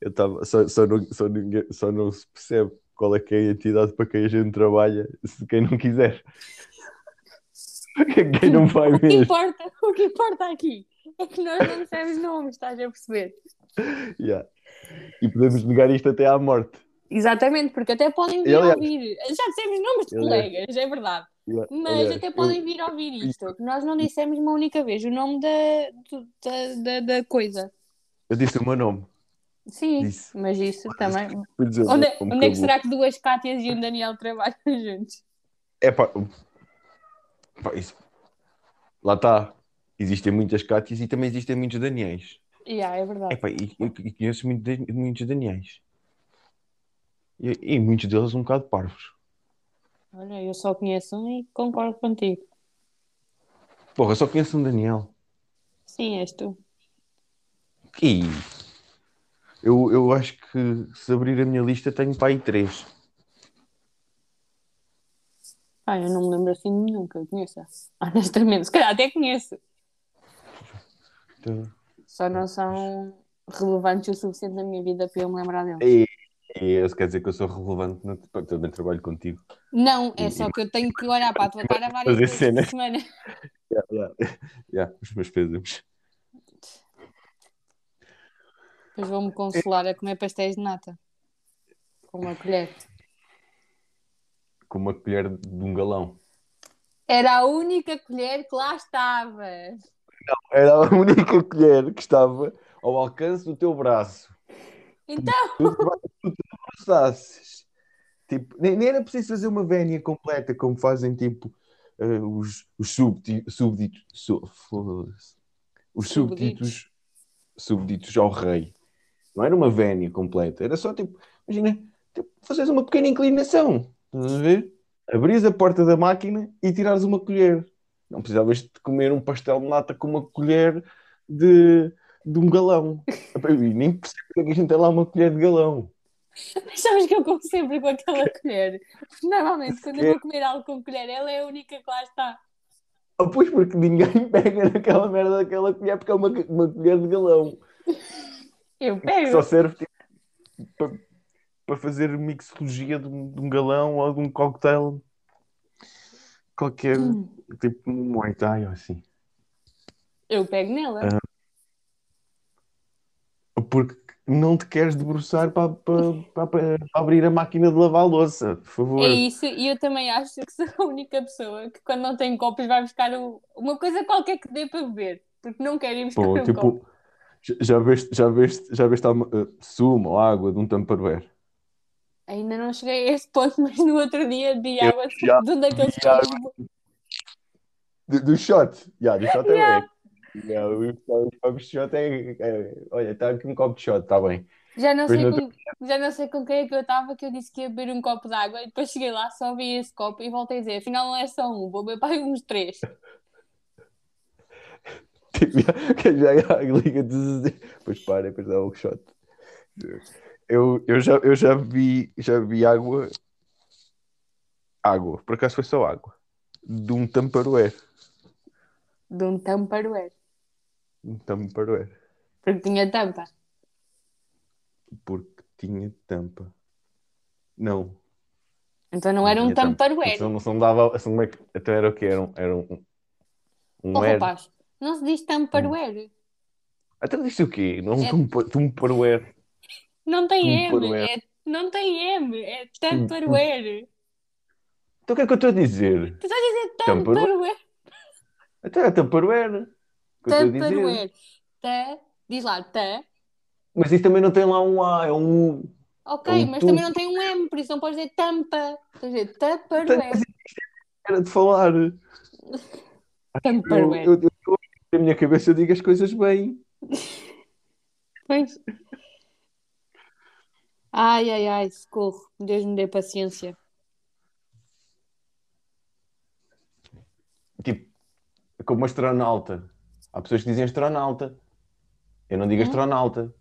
Eu estava só, só, não, só, ninguém, só não se percebe qual é que é a entidade para quem a gente trabalha, se quem não quiser. *laughs* Quem não vai O que mesmo. importa, o que importa aqui é que nós não dissemos nomes, estás a perceber? Yeah. E podemos negar isto até à morte. Exatamente, porque até podem vir ouvir. Já dissemos nomes de colegas, é verdade. Yeah. Mas Aliás, até eu- podem vir ouvir isto. Nós não dissemos uma única vez o nome da, da, da, coisa. Eu disse o meu nome. Sim, Disse. mas isso também. Dizer Onde, nome, onde é que será que duas Cátias e um Daniel trabalham *laughs* juntos? É pá, isso. Lá está. Existem muitas Cátias e também existem muitos Daniels. Yeah, é É verdade. pá, e, conheço muito Dan- muitos Daniels. E, e muitos deles um bocado parvos. Olha, eu só conheço um e concordo contigo. Porra, eu só conheço um Daniel. Sim, és tu. E eu, eu acho que se abrir a minha lista tenho para aí três. Ah, eu não me lembro assim de nenhum que eu conheça. *laughs* Honestamente, se calhar até conheço. Então, Só não são relevantes o suficiente na minha vida para eu me lembrar deles. E, isso quer dizer que eu sou relevante, no, também trabalho contigo. Não, é só que eu tenho que olhar para a tua cara várias vezes por semana. *laughs* Yeah, yeah. *laughs* Yeah, os meus pésames. Depois vou-me consolar a comer pastéis de nata. Com uma colher. Com uma colher de um galão. Era a única colher que lá estava. Era a *laughs* única colher que estava ao alcance do teu braço. Então, Tu tu. Tipo, nem, nem era preciso fazer uma vénia completa, como fazem tipo eh, os, os súbdi- súbditos, su- foda-se. os súbditos ao rei. Não era uma vénia completa, era só tipo, imagina, tipo, fazeres uma pequena inclinação. Estás a ver? Abris a porta da máquina e tirares uma colher. Não precisavas de comer um pastel de nata com uma colher de, de um galão. Eu nem percebo porque é que a gente tem lá uma colher de galão. Mas *laughs* sabes que eu como sempre com aquela colher. Normalmente, quando eu vou comer algo com colher, ela é a única que lá está. Ah, pois porque ninguém pega naquela merda daquela colher porque é uma, uma colher de galão. Eu Que pego. só serve tipo, para, para fazer mixologia de um, de um galão ou de um cocktail. Qualquer Hum. tipo um Muay Thai ou assim. Eu pego nela. Porque não te queres debruçar para, para, para- abrir a máquina de lavar a louça, por favor. É isso, e eu também acho que sou a única pessoa que quando não tem copos vai buscar o- uma coisa qualquer que dê para beber, porque não quer ir buscar Pô, um tipo, copo. já- veste, já veste, já veste alguma- eh, sumo ou água de um Tupperware? Ainda não cheguei a esse ponto, *laughs* mas no outro dia vi água já de um daqueles. Do, do shot. Yeah, do shot Yeah. é. *laughs* Yeah, o copo de shot é, é- Olha, está aqui um copo de shot, está bem. Já não, sei com, já não sei com quem é que eu estava, que eu disse que ia beber um copo de água e depois cheguei lá, só vi esse copo e voltei a dizer, afinal não é só um, vou beber para uns três. *laughs* Tipo, já- que já já liga de. Depois *laughs* para, depois dá o shot. Eu, eu, já, eu já vi já vi água. Água, por acaso foi só água. De um Tupperware. De um Tupperware, Um Tupperware. porque tinha tampa. Porque tinha tampa. Não. Então não era um tinha tampa. Tupperware. Então, não não dava. assim, como é que- Então era o quê? Era um. Era um, um Oh, rapaz, não se diz Tupperware. Até disse o quê? Não É- um Tupperware. Não tem M, é, não tem M, é Tupperware. Então o que é que eu estou a dizer? Tu estás a dizer? Tupperware? Até é Tupperware. Tupperware. Tá, diz lá, tá. Mas isso também não tem lá um A, é um U. Ok, É um mas também não tem um M, por isso não podes dizer tampa. Estás a dizer Tupperware. Era de falar. *laughs* Tupperware. eu, eu, eu- na minha cabeça eu digo as coisas bem. *laughs* Pois. Ai, ai, ai, socorro. Deus me dê paciência. Tipo, é como astronauta. Há pessoas que dizem astronauta. Eu não digo Hum? astronauta.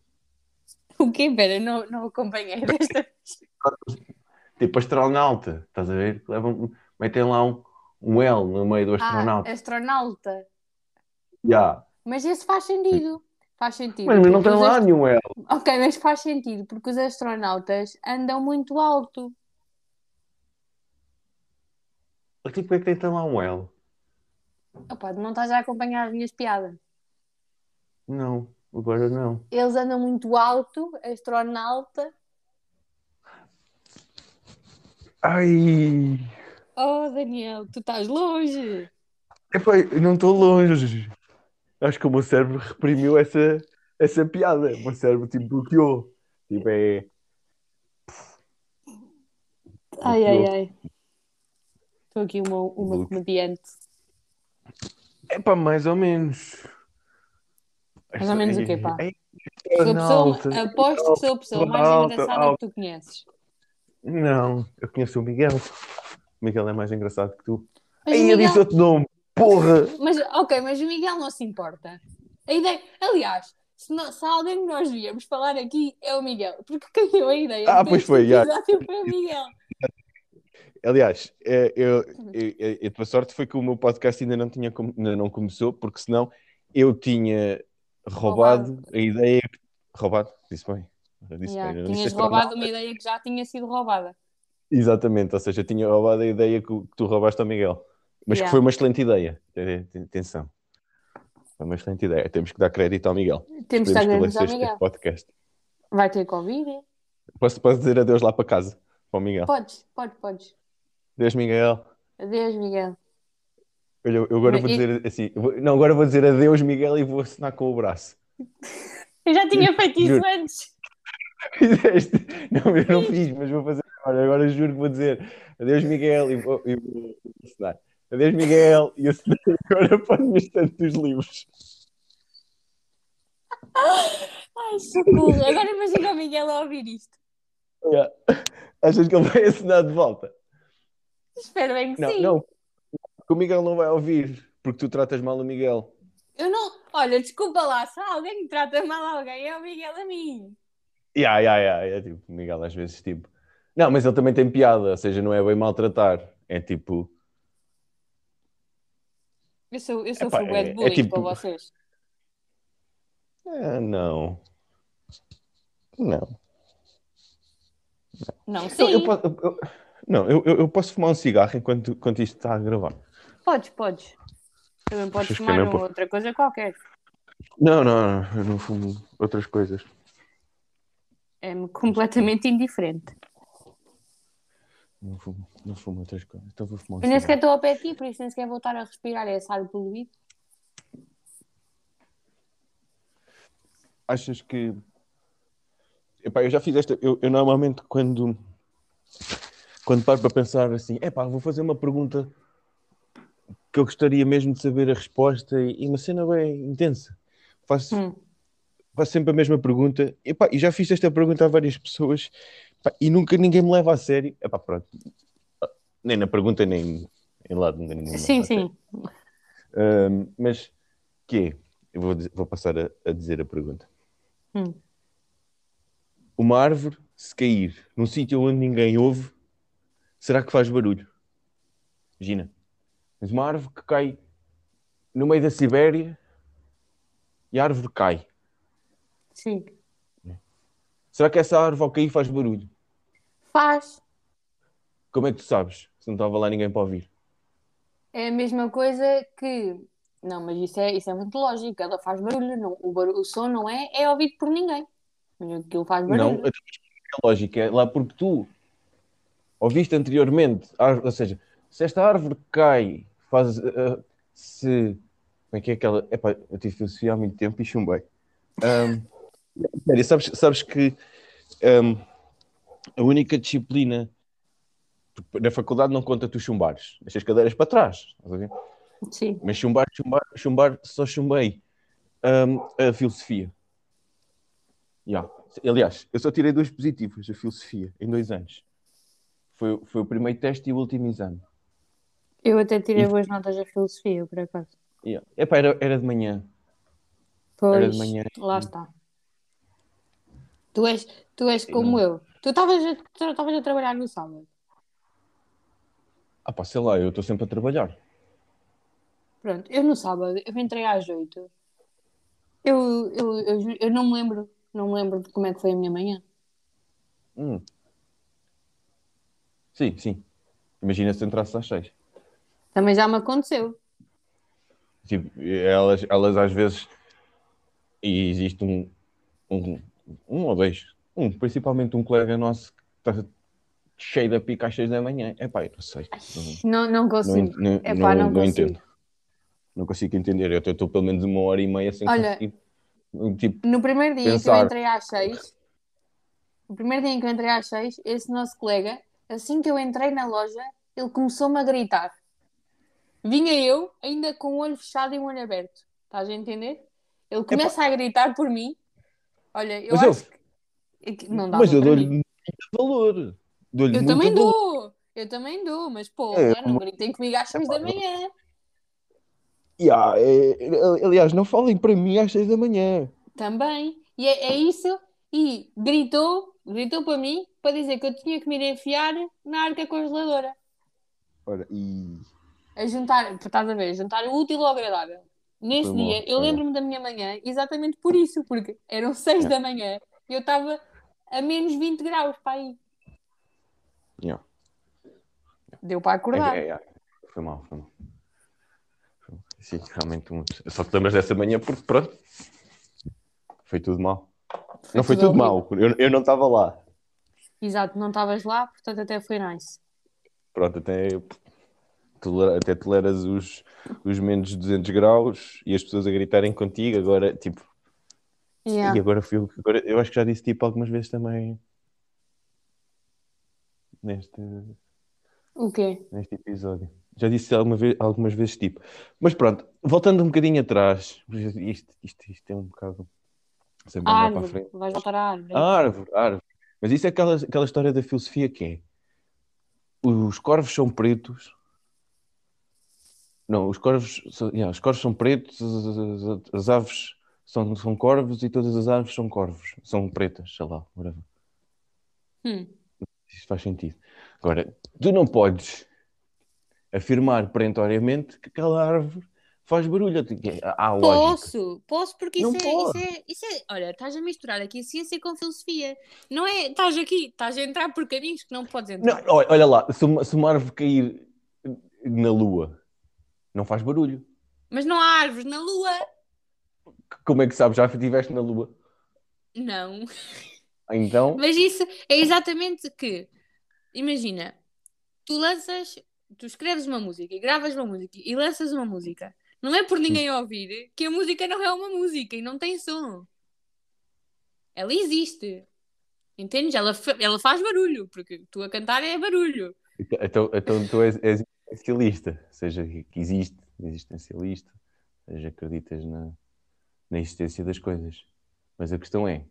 O quê? Pera, não, não acompanhei desta vez. *laughs* Tipo, astronauta. Estás a ver? Levam, metem lá um, um L no meio do Ah, astronauta. astronauta. Já. Mas esse faz sentido. Faz sentido. Mas, não tem lá ast- nenhum L. Ok, mas faz sentido, porque os astronautas andam muito alto. Tipo, é que tem lá um L? Opa, não estás a acompanhar as minhas piadas. Não, agora não. Eles andam muito alto, astronauta. Ai. Oh, Daniel, tu estás longe. Epá, eu não estou longe. Acho que o meu cérebro reprimiu essa, essa piada. O meu cérebro tipo bloqueou. Tipo, é. Ai, ai, Bloqueou. ai. Estou aqui uma, uma Bloque- comediante. Epá, mais ou menos. Mais ou menos o quê, pá? Ei, Sou pessoa, alta. aposto que sou a pessoa mais alta, engraçada alta. que tu conheces. Não, eu conheço o Miguel. O Miguel é mais engraçado que tu. Mas, eu Miguel- disse outro nome. Porra! mas, ok, mas o Miguel não se importa. A ideia, aliás, se, não- se alguém que nós devíamos falar aqui é o Miguel, porque quem deu a ideia Ah, pois foi, já. foi o Miguel. *laughs* Aliás, é, eu, eu, eu- a tua sorte foi que o meu podcast ainda não, tinha, ainda não começou, porque senão eu tinha roubado, a ideia. que- Roubado? Disse bem. Eu Disse Já, bem, eu tinhas roubado uma ideia que já tinha sido roubada. Exatamente, ou seja, tinha roubado a ideia que, que tu roubaste ao Miguel. Mas Já. que foi uma excelente ideia. Te- te- Atenção. Foi uma excelente ideia. Temos que dar crédito ao Miguel. Temos dar que ele grandes ao Miguel. podcast. Vai ter Covid? Posso, posso dizer adeus lá para casa, para o Miguel. Podes, podes, podes. Adeus, Miguel. Adeus, Miguel. Olha, eu agora Mas vou e- dizer assim. eu vou- não, agora vou dizer adeus, Miguel, e vou assinar com o braço. *laughs* Eu já tinha feito isso antes. *laughs* Fizeste? Não, eu não fiz, mas vou fazer agora. Agora juro que vou dizer adeus, Miguel, e vou, e vou assinar. Adeus, Miguel, e assinar agora para o estante dos livros. *laughs* Ai, socorro. Agora imagina o Miguel a ouvir isto. Yeah. Achas que ele vai *laughs* assinar de volta? Espero bem que Não, sim. não. Que o Miguel não vai ouvir, porque tu tratas mal o Miguel. Eu não. Olha, desculpa lá, se alguém trata mal alguém, é o Miguel a mim. Ya, ya, ya, é tipo, o Miguel às vezes tipo. Não, mas ele também tem piada, ou seja, não é bem maltratar. É tipo. Eu sou, eu sou Epá, full bad é- é bullying tipo- para vocês. ah, não. Não. Não, Eu- sim. eu eu- eu- não, eu, eu, posso fumar um cigarro enquanto, enquanto isto está a gravar. Podes, podes. Também podes Achas fumar não posso? outra coisa qualquer. Não, não, não, eu não fumo outras coisas. É-me completamente indiferente. Não fumo, não fumo outras coisas. Então vou fumar um Eu nem sequer estou ao pé de ti, por isso nem sequer vou estar a respirar esse ar poluído. Achas que. Epá, eu já fiz esta. Eu, eu normalmente, quando. Quando paro para pensar assim, epá, vou fazer uma pergunta que eu gostaria mesmo de saber a resposta e, e uma cena bem intensa. Faço, Hum. faço sempre a mesma pergunta. Epá, e já fiz esta pergunta a várias pessoas epá, e nunca ninguém me leva a sério. Epá, pronto. Nem na pergunta, nem em lado leva Sim, sim. Ahm, mas que é? Eu vou, vou passar a, a dizer a pergunta. Hum. Uma árvore, se cair num sítio onde ninguém ouve, será que faz barulho? Imagina, tens uma árvore que cai no meio da Sibéria e a árvore cai. Sim. Será que essa árvore ao cair faz barulho? Faz. Como é que tu sabes? Se não estava lá ninguém para ouvir. É a mesma coisa que. Não, mas isso é, isso é muito lógico. Ela faz barulho. Não, o, barulho, o som não é, é ouvido por ninguém. Mas aquilo faz Não, barulho. a lógica é lá porque tu ouviste anteriormente, ou seja, se esta árvore cai, faz uh, se como é que é aquela? Epá, eu tive filosofia há muito tempo e chumbei. Um, sério, sabes, sabes que um, a única disciplina na faculdade não conta tu chumbares, deixa as cadeiras para trás? Sim. Mas chumbar, chumbar, chumbar, só chumbei um, a filosofia. Ya. Aliás, eu só tirei dois positivos a filosofia em dois anos. Foi, foi o primeiro teste e o último exame. Eu até tirei boas notas da filosofia, por acaso. Ya. Epá, era, era de manhã. Pois, Era de manhã. lá está. Tu és, tu és como não. eu. Tu estavas a, tu a trabalhar no sábado. Ah pá, sei lá, eu estou sempre a trabalhar. Pronto, eu no sábado, eu entrei às oito. Eu, eu, eu, eu não me lembro, não me lembro de como é que foi a minha manhã. Hum. Sim, sim. Imagina se entrasse às seis. Também já me aconteceu. Tipo, elas, elas às vezes. E existe um, um, um ou dois. Um, principalmente um colega nosso que está cheio da pica às seis da manhã. Epá, eu não sei. Não, Não, não não, consigo. não, Epá, não, não não consigo. entendo. Não consigo entender. Eu estou pelo menos uma hora e meia sem Olha, conseguir. Tipo, No primeiro dia em que eu Pensar. entrei às seis, no primeiro dia em que eu entrei às seis, esse nosso colega, assim que eu entrei na loja, ele começou-me a gritar. Vinha eu, ainda com o olho fechado e o olho aberto. Estás a entender? Ele começa a gritar por mim. Olha, eu Mas eu- acho que- que não dá mas eu dou-lhe muito valor. Dou-lhe Eu muito também valor. dou, eu também dou, mas pô, É, não gritem comigo às seis Epá, da manhã. Ya, é- aliás, não falem para mim às seis da manhã. Também. E é, é isso. E gritou, gritou para mim para dizer que eu tinha que me ir enfiar na arca congeladora. Ora, e... A juntar, estás a ver, juntar o útil ao agradável. Nesse dia, eu lembro-me da minha manhã exatamente por isso, porque eram seis É. da manhã e eu estava a menos 20 graus para aí. Ya. Deu para acordar. É, é, é. Foi mal, foi mal. Foi. Sim, realmente. um- Só te lembras dessa manhã porque, pronto, foi tudo mal. não foi tudo, tudo mal, eu, eu não estava lá. Exato, não estavas lá, portanto até foi nice. Pronto, até, tolera- até toleras os, os menos 200 graus e as pessoas a gritarem contigo. Agora, tipo, Yeah. e agora fui eu, agora, eu acho que já disse tipo algumas vezes também neste, O quê? neste episódio. Já disse vez, algumas vezes tipo. Mas pronto, voltando um bocadinho atrás, isto, isto, isto é um bocado sempre andar para a Árvore. frente. Vais voltar à árvore. A árvore, a árvore. Mas isso é aquela, aquela história da filosofia que é os corvos são pretos, Não, os corvos, yeah, os corvos são pretos, as, as- as- as aves são, são corvos e todas as aves são corvos. São pretas, sei lá, whatever. Hum. Isto faz sentido. Agora, tu não podes afirmar perentoriamente que aquela árvore faz barulho. Há lógica. Posso, posso, porque Não isso é, isso, é, isso é. Olha, estás a misturar aqui a ciência com filosofia. Não é. Estás aqui, estás a entrar por caminhos que não podes Não, entrar. olha, olha lá, se uma, se uma árvore cair na lua, não faz barulho. Mas não há árvores na Lua. Como é que sabes? Já estiveste na lua? Não. Então, Mas isso é exatamente que. Imagina, tu lanças. Tu escreves uma música e gravas uma música e lanças uma música. Não é por ninguém ouvir que a música não é uma música e não tem som. Ela existe. Entendes? Ela, ela faz barulho, porque tu a cantar é barulho. então, então tu és, és existencialista, seja que existe, existencialista, seja acreditas na, na existência das coisas. Mas a questão é,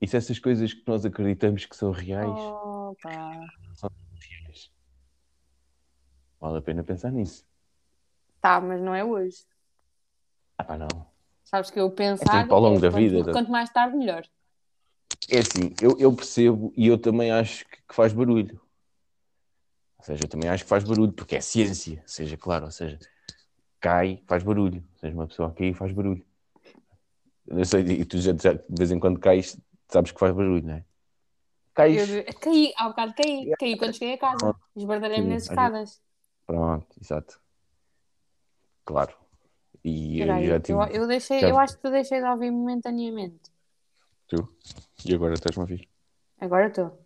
e se essas coisas que nós acreditamos que são reais, Opa. reais? Vale a pena pensar nisso. Tá, mas não é hoje. Ah, pá, não. Sabes que eu pensar. sempre ao longo da quanto- vida, tá? Quanto mais tarde, melhor. É assim, eu, eu percebo e eu também acho que, que faz barulho. Ou seja, eu também acho que faz barulho, porque é ciência, seja claro, ou seja, cai, faz barulho. Ou seja, uma pessoa a cair faz barulho. Eu sei, e tu já, já de vez em quando cais, sabes que faz barulho, não é? Cais, Eu caí, há bocado caí. Caí quando cheguei a casa. Esbardalhei-me nas escadas. Pronto, exato. Claro. E eu Peraí, já eu, tive. eu, deixei, já- eu acho que tu deixei de ouvir momentaneamente. Tu? E agora estás-me a ouvir? Agora estou.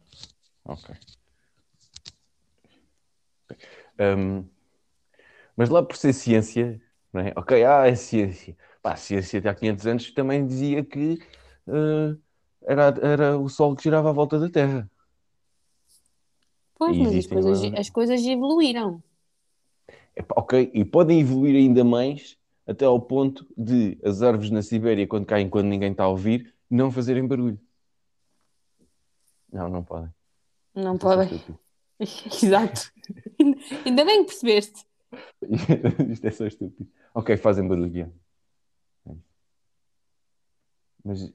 Ok. Um, mas lá por ser ciência, não é? Ok, ah, é ciência. Pá, a ciência até há 500 anos também dizia que eh, era, era o Sol que girava à volta da Terra. Pois, E mas as lá- as coisas evoluíram. Ok, e podem evoluir ainda mais até ao ponto de as árvores na Sibéria, quando caem, quando ninguém está a ouvir, não fazerem barulho. Não, não podem. Não é podem. *laughs* Exato. Ainda bem que percebeste. *laughs* Isto é só estúpido. Ok, fazem barulho. É. Mas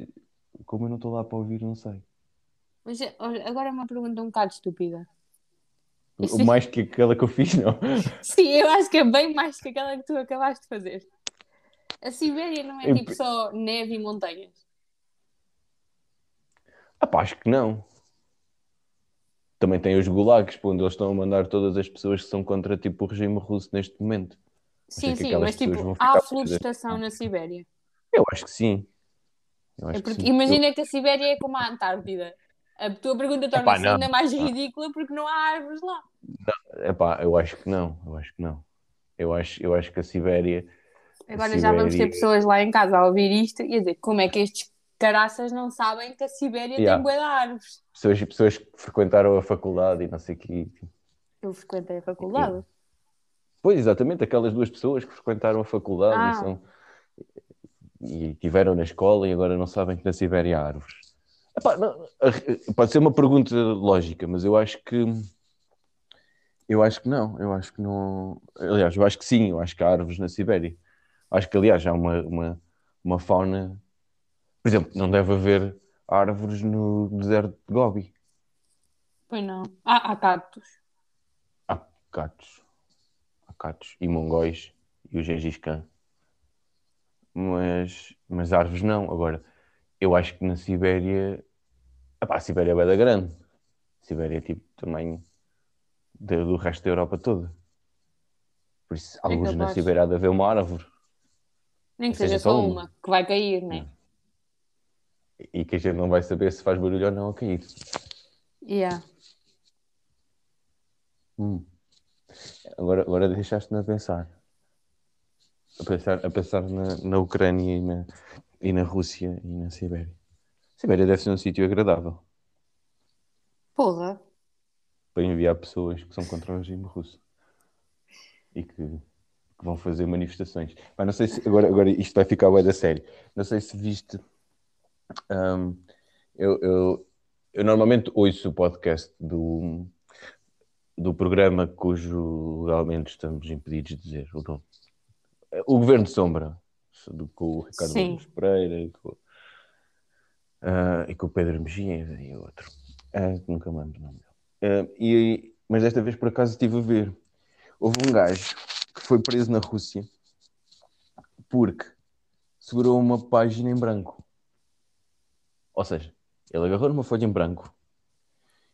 como eu não estou lá para ouvir, não sei. Mas olha, agora é uma pergunta um bocado estúpida. O mais que aquela que eu fiz, não. *laughs* Sim, eu acho que é bem mais que aquela que tu acabaste de fazer. A Sibéria não é Eu- tipo só neve e montanhas. Ah, pá, acho que não. Também tem os gulags, onde eles estão a mandar todas as pessoas que são contra tipo, o regime russo neste momento. Sim, que sim, mas tipo, há florestação na Sibéria. Eu acho que sim. Eu É que porque, sim. imagina que a Sibéria é como a Antártida. A tua pergunta torna-se ainda mais ridícula porque não há árvores lá. Eu, epá, eu acho que não. Eu acho que não. Eu acho, eu acho que a Sibéria. a Agora já vamos ter Sibéria- pessoas lá em casa a ouvir isto e a dizer como é que estes caraças não sabem que a Sibéria Yeah. tem bué de árvores. Pessoas, pessoas que frequentaram a faculdade e não sei o quê. Eu frequentei a faculdade. Pois, exatamente, aquelas duas pessoas que frequentaram a faculdade Ah. e, são, e tiveram na escola e agora não sabem que na Sibéria há árvores. Epá, não, pode ser uma pergunta lógica, mas eu acho que eu acho que não, eu acho que não. Aliás, eu acho que sim, eu acho que há árvores na Sibéria. Acho que, aliás, há uma, uma, uma fauna. Por exemplo, não deve haver árvores no deserto de Gobi. Pois não. Ah, há cactos. Há gatos. Há gatos e mongóis e o Gengis Khan. Mas, mas árvores não. Agora, eu acho que na Sibéria. Epá, a Sibéria é bem da grande. A Sibéria é tipo tamanho do, do resto da Europa toda. Por isso, alguns na. Sibéria há de haver uma árvore. Nem que Seja seja só só uma. uma, que vai cair, né? E que a gente não vai saber se faz barulho ou não a cair. Yeah. Hum. Agora, agora deixaste-me a pensar. A pensar, a pensar na, na Ucrânia e na, e na Rússia e na Sibéria. Sibéria deve ser um sítio agradável Porra. Para enviar pessoas que são contra o regime russo e que, que vão fazer manifestações. Mas não sei se agora, agora isto vai ficar bué da sério. Não sei se viste. hum, eu, eu, eu normalmente ouço o podcast do, do programa cujo legalmente estamos impedidos de dizer o nome. O Governo de Sombra, do, com o Ricardo. Gomes Pereira e com, ah, e com o Pedro Mejia e outro. Ah, nunca lembro o nome dele. Ah, e, mas desta vez por acaso estive a ver. Houve um gajo que foi preso na Rússia porque segurou uma página em branco. Ou seja, ele agarrou numa folha em branco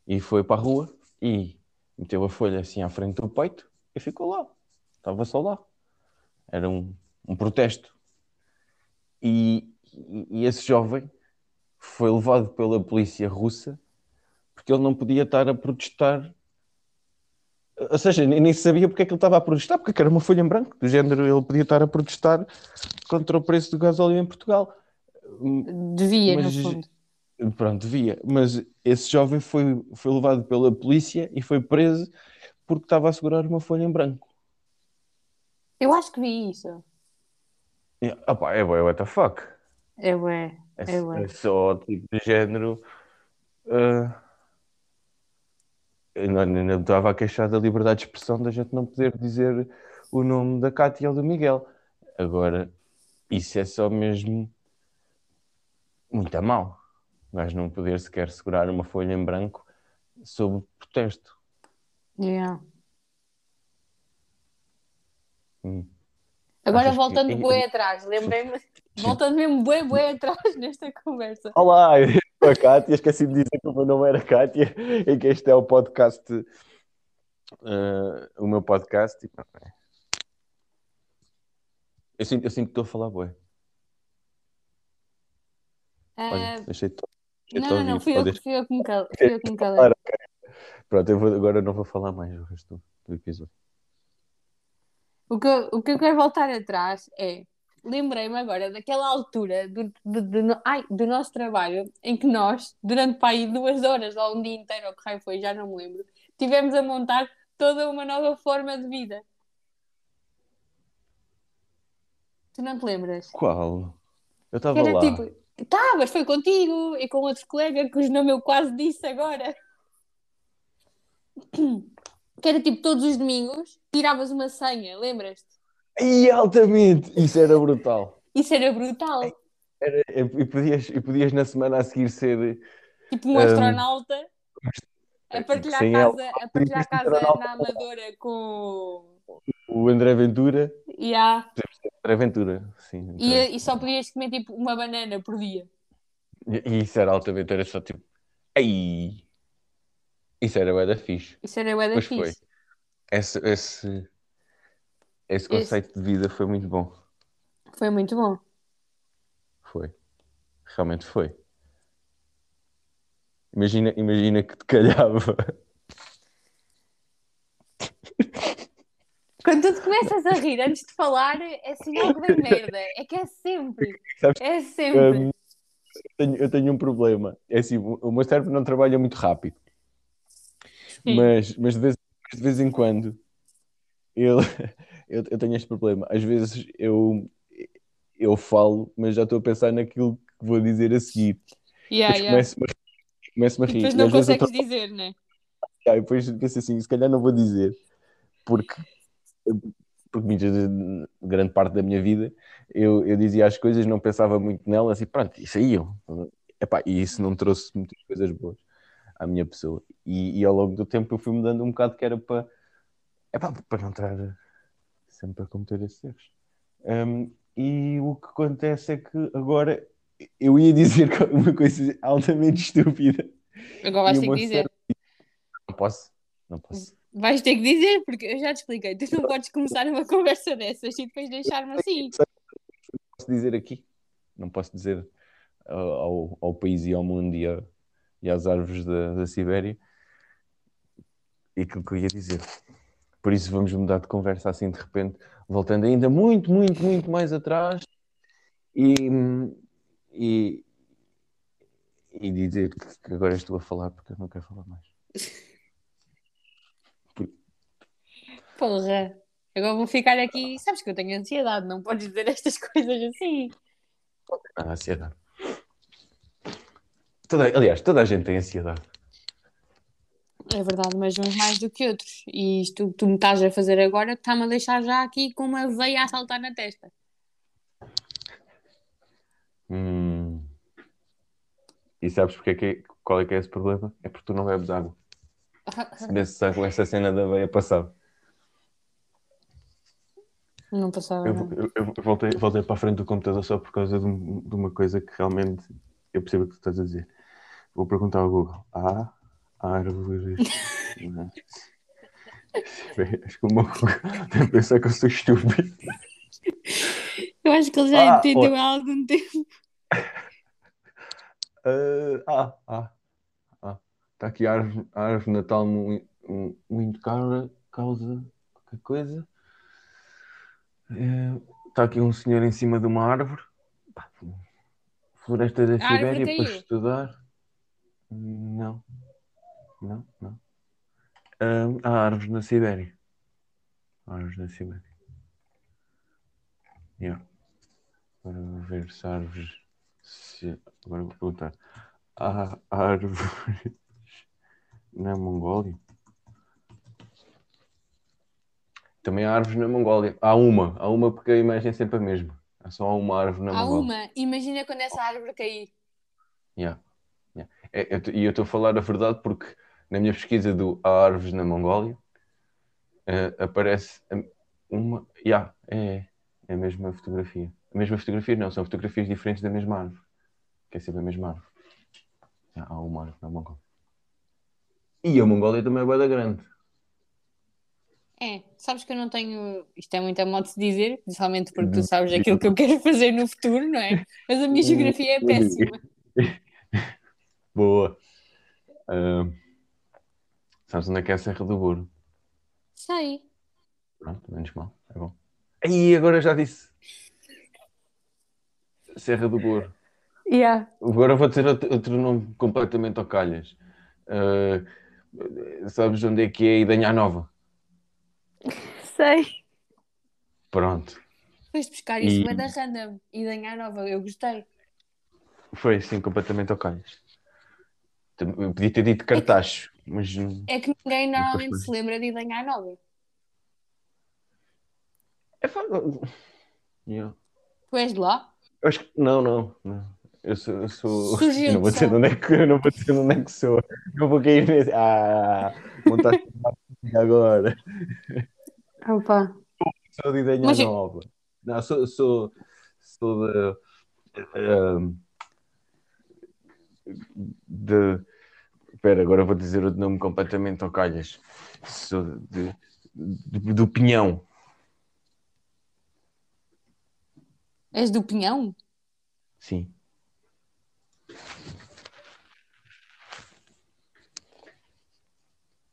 e foi para a rua e meteu a folha assim à frente do peito e ficou lá. Estava só lá. Era um, um protesto. E, e- e esse jovem foi levado pela polícia russa porque ele não podia estar a protestar. Ou seja, nem sabia porque é que ele estava a protestar, porque era uma folha em branco, do género ele podia estar a protestar contra o preço do gasóleo em Portugal. Devia, Mas- no fundo. Pronto, devia. Mas esse jovem foi, foi levado pela polícia e foi preso porque estava a segurar uma folha em branco. Eu acho que vi isso. E, opá, é bué, what the fuck? É ué. É, É bué. é só tipo de género. ah, não- me estava a queixar da liberdade de expressão da gente não poder dizer o nome da Cátia ou do Miguel. Agora, isso é só mesmo muito a mal. Mas não poder sequer segurar uma folha em branco sob protesto. Yeah. Hum. Agora Achas que- voltando e- bué atrás, lembrei-me, *laughs* voltando mesmo bué, bué atrás *laughs* nesta conversa. Olá, a Cátia, esqueci de dizer que o meu nome era Cátia e que este é o podcast, eh, o meu podcast. e. Eu sinto, eu sinto que estou a falar bué. Olha, Ah, deixei-te não, não, não, fui eu, fui eu que me calei. *laughs* Fui eu que me calei. Pronto, eu vou- agora não vou falar mais o resto do, do episódio. O que, eu, o que eu quero voltar atrás é. Lembrei-me agora daquela altura do, do, do ai, do nosso trabalho em que nós, durante para aí duas horas ou um dia inteiro, ou que raio foi, já não me lembro, tivemos a montar toda uma nova forma de vida. Tu não te lembras? Qual? Eu estava lá. tipo, tá, mas foi contigo e com outro colega cujo nome eu quase disse agora. *clears throat* Que era tipo todos os domingos, tiravas uma senha, lembras-te? E altamente! Isso era brutal. Isso era brutal. Era, e, podias, e podias na semana a seguir ser. Tipo um Um, astronauta a partilhar sem casa, a partilhar casa na Amadora com. O André Ventura. Yeah. André Ventura, sim. E, e só podias comer tipo uma banana por dia. E, isso era altamente, era só tipo. Ei! Isso era bué da fixe. Isso era bué da foi. Esse, esse, esse conceito de vida foi muito bom. Foi muito bom. Foi. Realmente foi. Imagina, imagina que te calhava. *laughs* Quando tu começas a rir antes de falar, é sinal que vem merda. É que é sempre. Sabes, É sempre. Hum, tenho- eu tenho um problema. É assim, o meu cérebro não trabalha muito rápido. Sim. Mas, mas de, vez, de vez em quando eu, eu, eu tenho este problema. Às vezes eu, eu falo, mas já estou a pensar naquilo que vou dizer a seguir. Yeah, Depois yeah. começo-me a rir. Começo-me a rir. depois não eu consegues dizer, né? Ah, e depois penso assim, se calhar não vou dizer, porque, porque grande parte da minha vida eu, eu dizia as coisas, não pensava muito nelas e pronto, e saíam. Epá, e isso não trouxe muitas coisas boas à minha pessoa. E, e ao longo do tempo eu fui mudando um bocado que era para, epá, para não estar sempre a cometer esses erros. Hum, e o que acontece é que agora eu ia dizer *laughs* uma coisa altamente estúpida. Agora vais ter que dizer. Não posso, não posso. Vais ter que dizer, porque eu já te expliquei. Tu não podes começar uma conversa dessas e depois deixar-me assim. posso dizer aqui, não posso dizer uh, ao, ao país e ao mundo e, a- e às árvores da, da Sibéria e aquilo que eu ia dizer. Por isso vamos mudar de conversa assim de repente, voltando ainda muito, muito, muito mais atrás e, e, e dizer que agora estou a falar porque eu não quero falar mais. Porra. Agora vou ficar aqui. Sabes que eu tenho ansiedade, não podes dizer estas *laughs* coisas assim. Nada, ansiedade. Toda- aliás, toda a gente tem ansiedade. É verdade, mas uns mais do que outros. E isto que tu me estás a fazer agora está-me a deixar já aqui com uma veia a saltar na testa. Hum. E sabes porque é que, qual é que é esse problema? É porque tu não bebes água. *laughs* Se bebes água, essa cena da veia passava. Não passava Eu, eu- eu voltei, voltei para a frente do computador só por causa de, um- de uma coisa que realmente eu percebo o que tu estás a dizer. Vou perguntar ao Google. Há árvores. Não. Acho que o meu Google deve pensar que eu sou estúpido. Eu acho que ele já Ah, entendeu há algum tempo. Ah, ah, ah, ah. Está aqui a árvore, a árvore Natal mu- mu- muito cara, causa qualquer coisa. Eh, Está aqui um senhor em cima de uma árvore. Floresta da Sibéria para caiu. estudar. Não, não, não. Ah, há árvores na Sibéria. Há árvores na Sibéria. Yeah. Agora vou ver se há árvores. Se... Agora vou perguntar. Há árvores *laughs* na Mongólia? Também há árvores na Mongólia. Há uma, há uma porque a imagem é sempre a mesma. Há só uma árvore na Há Mongólia. uma, imagina quando essa árvore cair. Yeah. Yeah. É, t- E eu estou a falar a verdade porque na minha pesquisa do Há árvores na Mongólia eh, aparece uma. Yeah, é, é a mesma fotografia. A mesma fotografia, não, são fotografias diferentes da mesma árvore. Que é sempre a mesma árvore. Yeah, há uma árvore na Mongólia. E a Mongólia também é da grande. É, sabes que eu não tenho. Isto é muito a modo de se dizer, principalmente porque tu Não. sabes aquilo que eu quero fazer no futuro, não é? Mas a minha geografia é péssima. *laughs* Boa. Ah, sabes onde é que é a Serra do Buro? Sei. Pronto, menos mal, é bom. Aí agora já disse. Serra do Buro. Yeah. Agora vou dizer outro, outro nome completamente ao calhas. Ah, sabes onde é que é Idanha Nova? Sei. Pronto. Foste buscar isso, E- é da random. Ganhar nova, eu gostei. Foi assim completamente ao calhas. Eu podia ter dito cartacho, mas hum, É que ninguém normalmente se lembra de ganhar nova. é fa- Yeah. Tu és de lá? Eu acho que não, não, não. Eu sou, eu sou... Eu não vou dizer onde é que eu não vou dizer onde é que sou. Não vou cair nesse. Ah, montaste agora. Opa. Sou de Idanha Mas eu- Nova. Não, sou, sou, sou de, ehm, de. Espera, agora vou dizer o nome completamente ao calhas. Sou de, de- do Pinhão. És do Pinhão? Sim.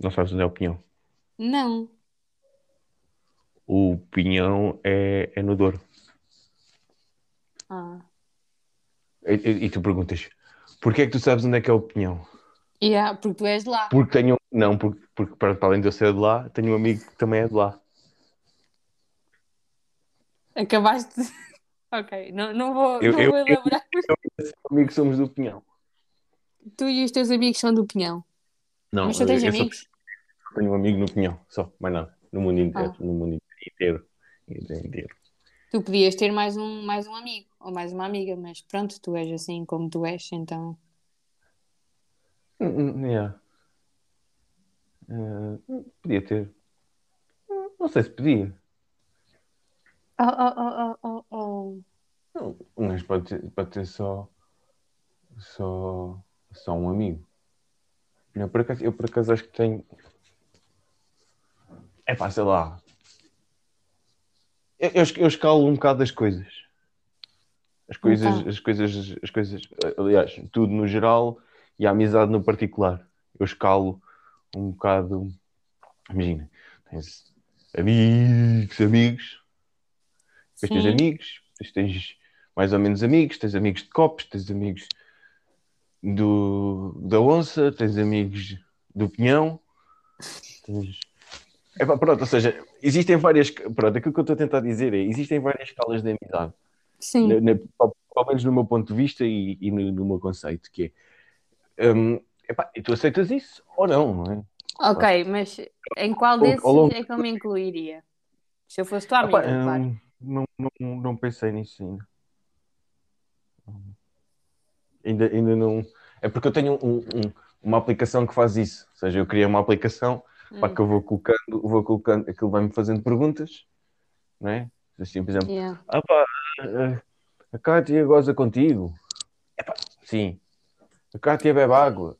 Não sabes onde é o Pinhão? Não. O Pinhão é, é no Douro. Ah. E, e- e tu perguntas, porquê é que tu sabes onde é que é o Pinhão? Yeah, porque tu és de lá. Porque tenho. Não, porque, porque para além de eu ser de lá, tenho um amigo que também é de lá. Acabaste de... *laughs* Ok, não, não vou, Eu- não eu- vou elaborar. Amigos somos do Pinhão. Tu e os teus amigos são do Pinhão. Não, Mas tu tens eu só amigos? tenho um amigo no Pinhão, só, mais nada. No mundo inteiro. Ah. No mundo inteiro. inteiro. Tu podias ter mais um, mais um amigo ou mais uma amiga, mas pronto, tu és assim como tu és, então. Hum, hum, yeah. Eh, podia ter. Hum, Não sei se podia. Oh, oh, oh, oh, oh, oh. Mas pode ter, pode ter só, só, só um amigo. Não, por acaso, eu por acaso acho que tenho. É pá, sei lá. Eu, eu, eu escalo um bocado das coisas. As coisas, Então. as coisas, as coisas, aliás, tudo no geral e a amizade no particular. Eu escalo um bocado. Imagina, tens amigos, amigos, depois tens amigos, depois tens mais ou menos amigos, tens amigos de copos, tens amigos do, da onça, tens amigos do pinhão, tens... Epá, pronto, ou seja, existem várias, pronto, aquilo que eu estou a tentar dizer é, existem várias escalas de amizade, Sim. na- na- pelo menos no meu ponto de vista e, e no, no meu conceito, que é, hum, epá, e tu aceitas isso ou não, não é? Ok, mas em qual desses longo- é que eu me incluiria? Se eu fosse tua Epá, amiga, claro. hum, não, não, não pensei nisso ainda. Ainda, ainda não. É porque eu tenho um- um- uma aplicação que faz isso. Ou seja, eu criei uma aplicação Hum, que eu vou colocando, vou colocando, aquilo vai-me fazendo perguntas, não é? Assim, por exemplo, yeah. ah pá, a- a Cátia goza contigo? Epá, sim. A Cátia bebe água?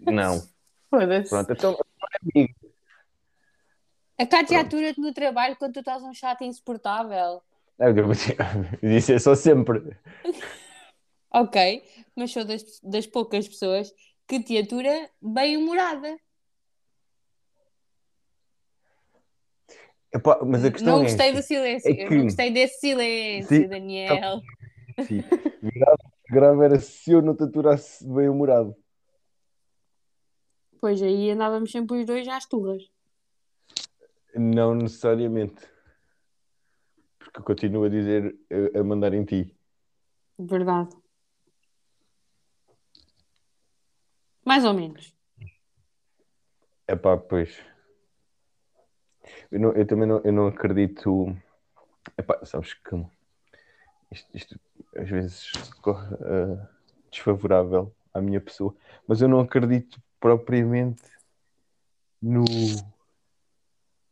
Não. Foda-se. Pronto, então é amigo. A Cátia Pronto. atura-te no trabalho quando tu estás um chato insuportável. Isso é só *laughs* sempre. Ok, mas sou das, das poucas pessoas que te atura bem-humorada. Epá, mas a questão Não é gostei esta. do silêncio. É Eu que- não gostei desse silêncio, Sim. Daniel. Sim. Grave, grave era se eu não te aturasse bem humorado. Pois aí andávamos sempre os dois às turras. Não necessariamente. Porque continuo a dizer a, mandar em ti. Verdade. Mais ou menos. É pá, pois. Eu, não- eu também não, eu não acredito. Epá, sabes que isto, isto às vezes corre eh, desfavorável à minha pessoa, mas eu não acredito propriamente no,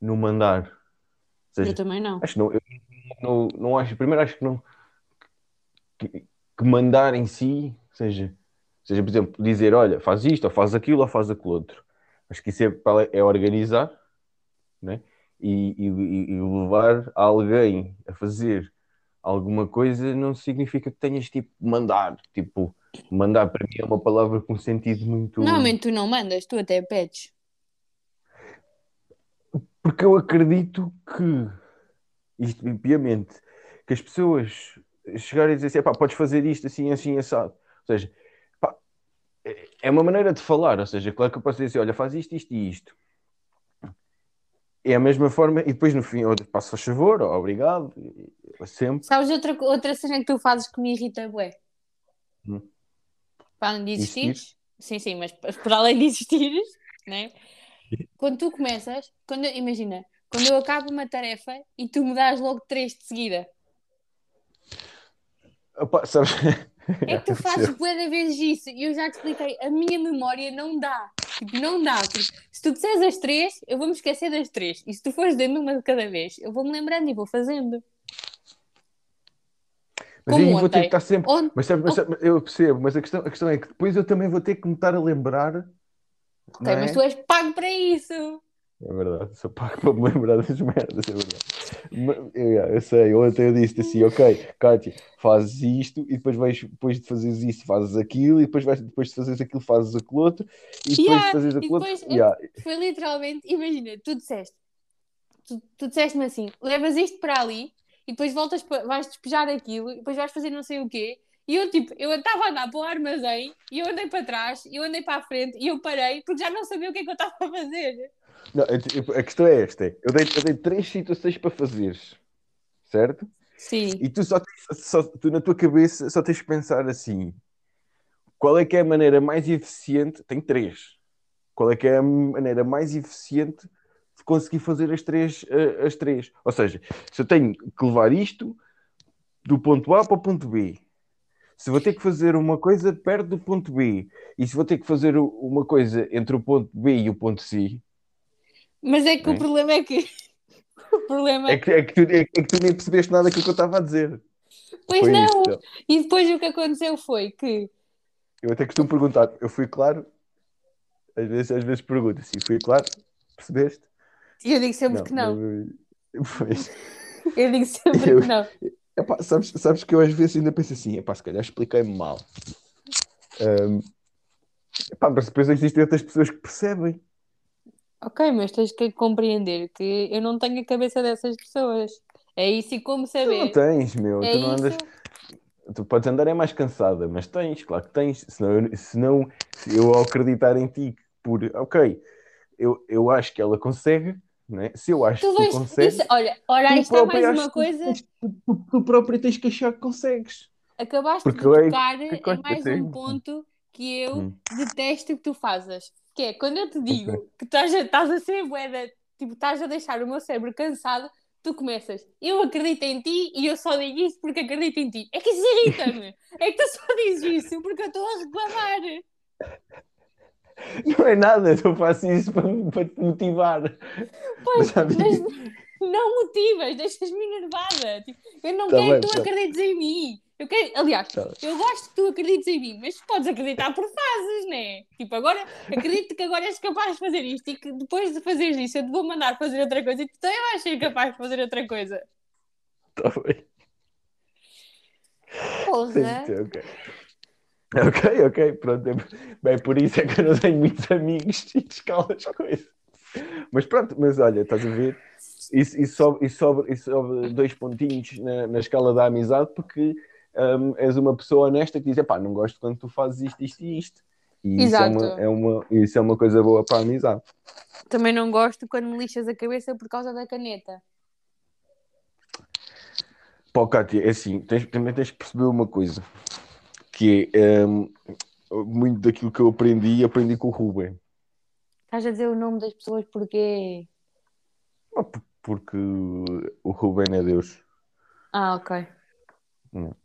no mandar. Ou seja, Eu também não. Acho não, eu não, não acho, primeiro acho que não que, que mandar em si, seja, seja, por exemplo, dizer, olha, faz isto, ou faz aquilo, ou faz aquilo outro. Acho que isso é, é organizar, né? E, e- e levar alguém a fazer alguma coisa não significa que tenhas tipo mandar. Tipo, mandar para mim é uma palavra com sentido muito. Normalmente tu não mandas, tu até pedes. Porque eu acredito que, isto piamente, que as pessoas chegarem a dizer assim, "Epá, podes fazer isto assim, assim, assado. Ou seja, pá, é- é uma maneira de falar. Ou seja, claro que eu posso dizer assim, olha, faz isto, isto e isto. É a mesma forma, e depois no fim, eu passo a favor, ou obrigado, sempre. Sabes outra, outra cena que tu fazes que me irrita, bué? Hum. Para além de Existir? sim, sim, mas por além de existires, né? Quando tu começas, quando, imagina, quando eu acabo uma tarefa e tu me dás logo três de seguida, Opa, sabes? é que tu *laughs* fazes bué da vezes isso e eu já te expliquei, a minha memória não dá, tipo, não dá, porque se tu disseres as três, eu vou-me esquecer das três, e se tu fores dando uma de cada vez, eu vou-me lembrando e vou fazendo. Mas Como aí vou ter que estar sempre. Mas, sabe- mas sabe- eu percebo, mas a questão, a questão é que depois eu também vou ter que me estar a lembrar. ok, é? mas tu és pago para isso. É verdade, sou pago para me lembrar das merdas, é verdade. Eu, sei, ontem eu disse assim, ok, Kátia, fazes isto e depois vais, depois de fazeres isso, fazes aquilo, e depois, vais, depois de fazeres aquilo, fazes aquilo outro, e depois Yeah, de fazeres aquilo outro, depois- yeah. Foi literalmente, imagina, tu disseste, tu, tu disseste-me assim, levas isto para ali e depois voltas, para, vais despejar aquilo e depois vais fazer não sei o quê. E eu, tipo, eu estava a andar para o armazém e eu andei para trás e eu andei para a frente e eu parei porque já não sabia o que é que eu estava a fazer. Não, a, questão é esta, eu dei, eu dei três situações para fazeres, certo? Sim. E tu só, tens- só tu na tua cabeça só tens que pensar assim: qual é que é a maneira mais eficiente? Tem três. Qual é que é a maneira mais eficiente de conseguir fazer as três, eh, as três? Ou seja, se eu tenho que levar isto do ponto A para o ponto B, se vou ter que fazer uma coisa perto do ponto B, e se vou ter que fazer uma coisa entre o ponto B e o ponto C, Mas é que É. o problema é que. *laughs* o problema é que, é que, tu, é que tu nem percebeste nada daquilo que eu estava a dizer. Pois Foi não! E depois o que aconteceu foi que. Eu até costumo perguntar, eu fui claro? Às vezes, às vezes pergunto assim, fui claro? Percebeste? E eu digo sempre que não. Pois. Eu digo sempre Eu- que não. Epá, sabes, sabes que eu às vezes ainda penso assim, epá, se calhar expliquei-me mal. Ahm, epá, mas depois existem outras pessoas que percebem. Ok, mas tens que compreender que eu não tenho a cabeça dessas pessoas. É isso e como Tu não tens, meu. É tu não andas. isso. Tu podes andar é mais cansada, mas tens, claro que tens. Senão, eu- senão se eu ao acreditar em ti por, ok, eu, eu acho que ela consegue, né? se eu acho Tu que tu vais. consegues, Isso, olha, ora, tu isto é próprio mais achas uma que coisa. tens- Tu, tu- tu próprio tens que achar que consegues. Acabaste Porque de eu é- tocar que em mais um ponto que eu Hum. detesto que tu fazes. Que é quando eu te digo que estás a, estás a ser boeda, tipo, estás a deixar o meu cérebro cansado, tu começas, eu acredito em ti e eu só digo isso porque acredito em ti. É que isso irrita-me. *laughs* é que tu só dizes isso porque eu estou a reclamar. Não é nada, eu faço isso para, para te motivar. Pois, Mas, mas não motivas, deixas-me enervada. Tipo, eu não Tá quero bem, que tu tá. acredites em mim. Eu quero, aliás, Tá. eu gosto que tu acredites em mim, mas podes acreditar por fases, né? Tipo, agora acredito que agora és capaz de fazer isto e que depois de fazeres isso eu te vou mandar fazer outra coisa e tu também vais ser capaz de fazer outra coisa. Tá bem. Porra! Sim, ok. Ok, ok, pronto. É, bem, por isso é que eu não tenho muitos amigos e escalo as coisas. Mas pronto, mas olha, estás a ver? Isso, isso, sobe, isso, sobe, isso sobe dois pontinhos na, na escala da amizade porque hum, és uma pessoa honesta que diz: pá, não gosto quando tu fazes isto, isto e isto. E isso é, Exato. uma, é, uma, isso é uma coisa boa para a amizade. Também não gosto quando me lixas a cabeça por causa da caneta. Pá, Cátia, é assim, tens, também tens que perceber uma coisa, que é hum, muito daquilo que eu aprendi, aprendi com o Ruben. Estás a dizer o nome das pessoas porque. Ah, por- Porque o Ruben é Deus. Ah, ok.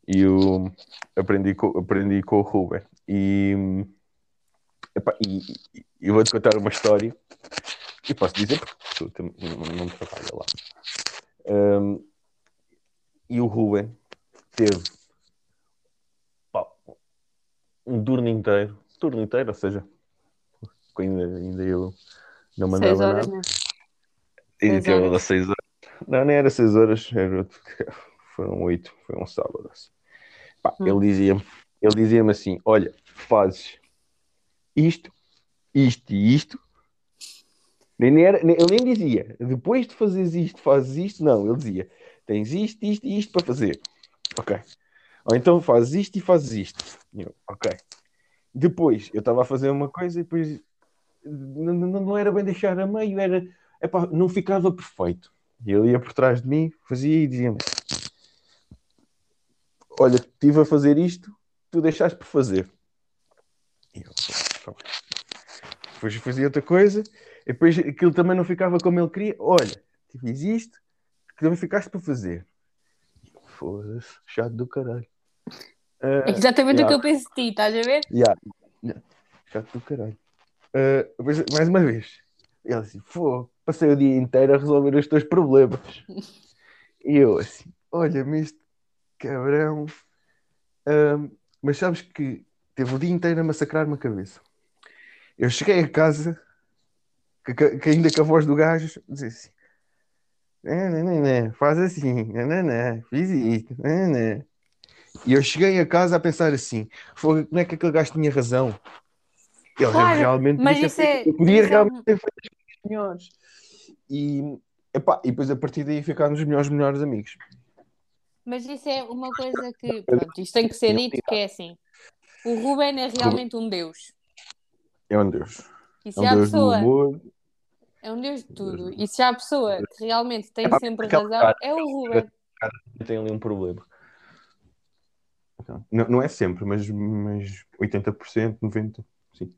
E eu aprendi com, aprendi com o Ruben. E, epá, e, e- eu vou-te contar uma história. E posso dizer porque tu não, não trabalha lá. Hum, e o Ruben teve pá, um turno inteiro, turno inteiro, ou seja, ainda, ainda eu não mandava Seis horas, nada. né? E Seis horas. das seis horas. Não, nem era seis horas, era outro- foram oito, foi um sábado. assim. Pá, Hum. Ele dizia-me ele dizia assim: Olha, fazes isto, isto e isto. Nem, era, nem- ele nem dizia, depois de fazeres isto, fazes isto. Não, ele dizia: Tens isto, isto e isto para fazer. Ok. Ou então fazes isto e fazes isto. Eu, ok. Depois eu estava a fazer uma coisa e depois não, não, não era bem deixar a meio, era epá, não ficava perfeito. E ele ia por trás de mim, fazia e dizia-me: Olha, estive a fazer isto, tu deixaste por fazer. E eu, "Tá bem." Depois fazia outra coisa, e depois aquilo também não ficava como ele queria. Olha, te fiz isto, que também ficaste para fazer. Foda-se, chato do caralho. É exatamente yeah. o que eu penso de ti, estás a ver? Ya, ya. Chato do caralho. Depois, mais uma vez, ele assim, Pô, passei o dia inteiro a resolver os teus problemas. *laughs* E eu assim, olha-me este cabrão. Ahm, mas sabes que teve o dia inteiro a massacrar-me a cabeça. Eu cheguei a casa, que, que- que ainda com a voz do gajo, dizia assim, "Né, né, né, né, faz assim, né, né, fiz isto, né, né." E eu cheguei a casa a pensar assim, "Fogo, como é que aquele gajo tinha razão? Ele Claro, realmente mas isso é- eu podia isso é realmente um- ter feito as melhores. E, epá, e depois a partir daí ficaram os melhores melhores amigos. Mas isso é uma coisa que, pronto, isto tem que ser dito, que é assim. O Ruben é realmente um deus. É um Deus. E É se um há Deus do pessoa, amor. é um deus de tudo. E se há pessoa que realmente tem Epá, sempre razão, cara- é o Ruben. Tem ali um problema. Não, não é sempre, mas, mas 80%, 90%. Sim.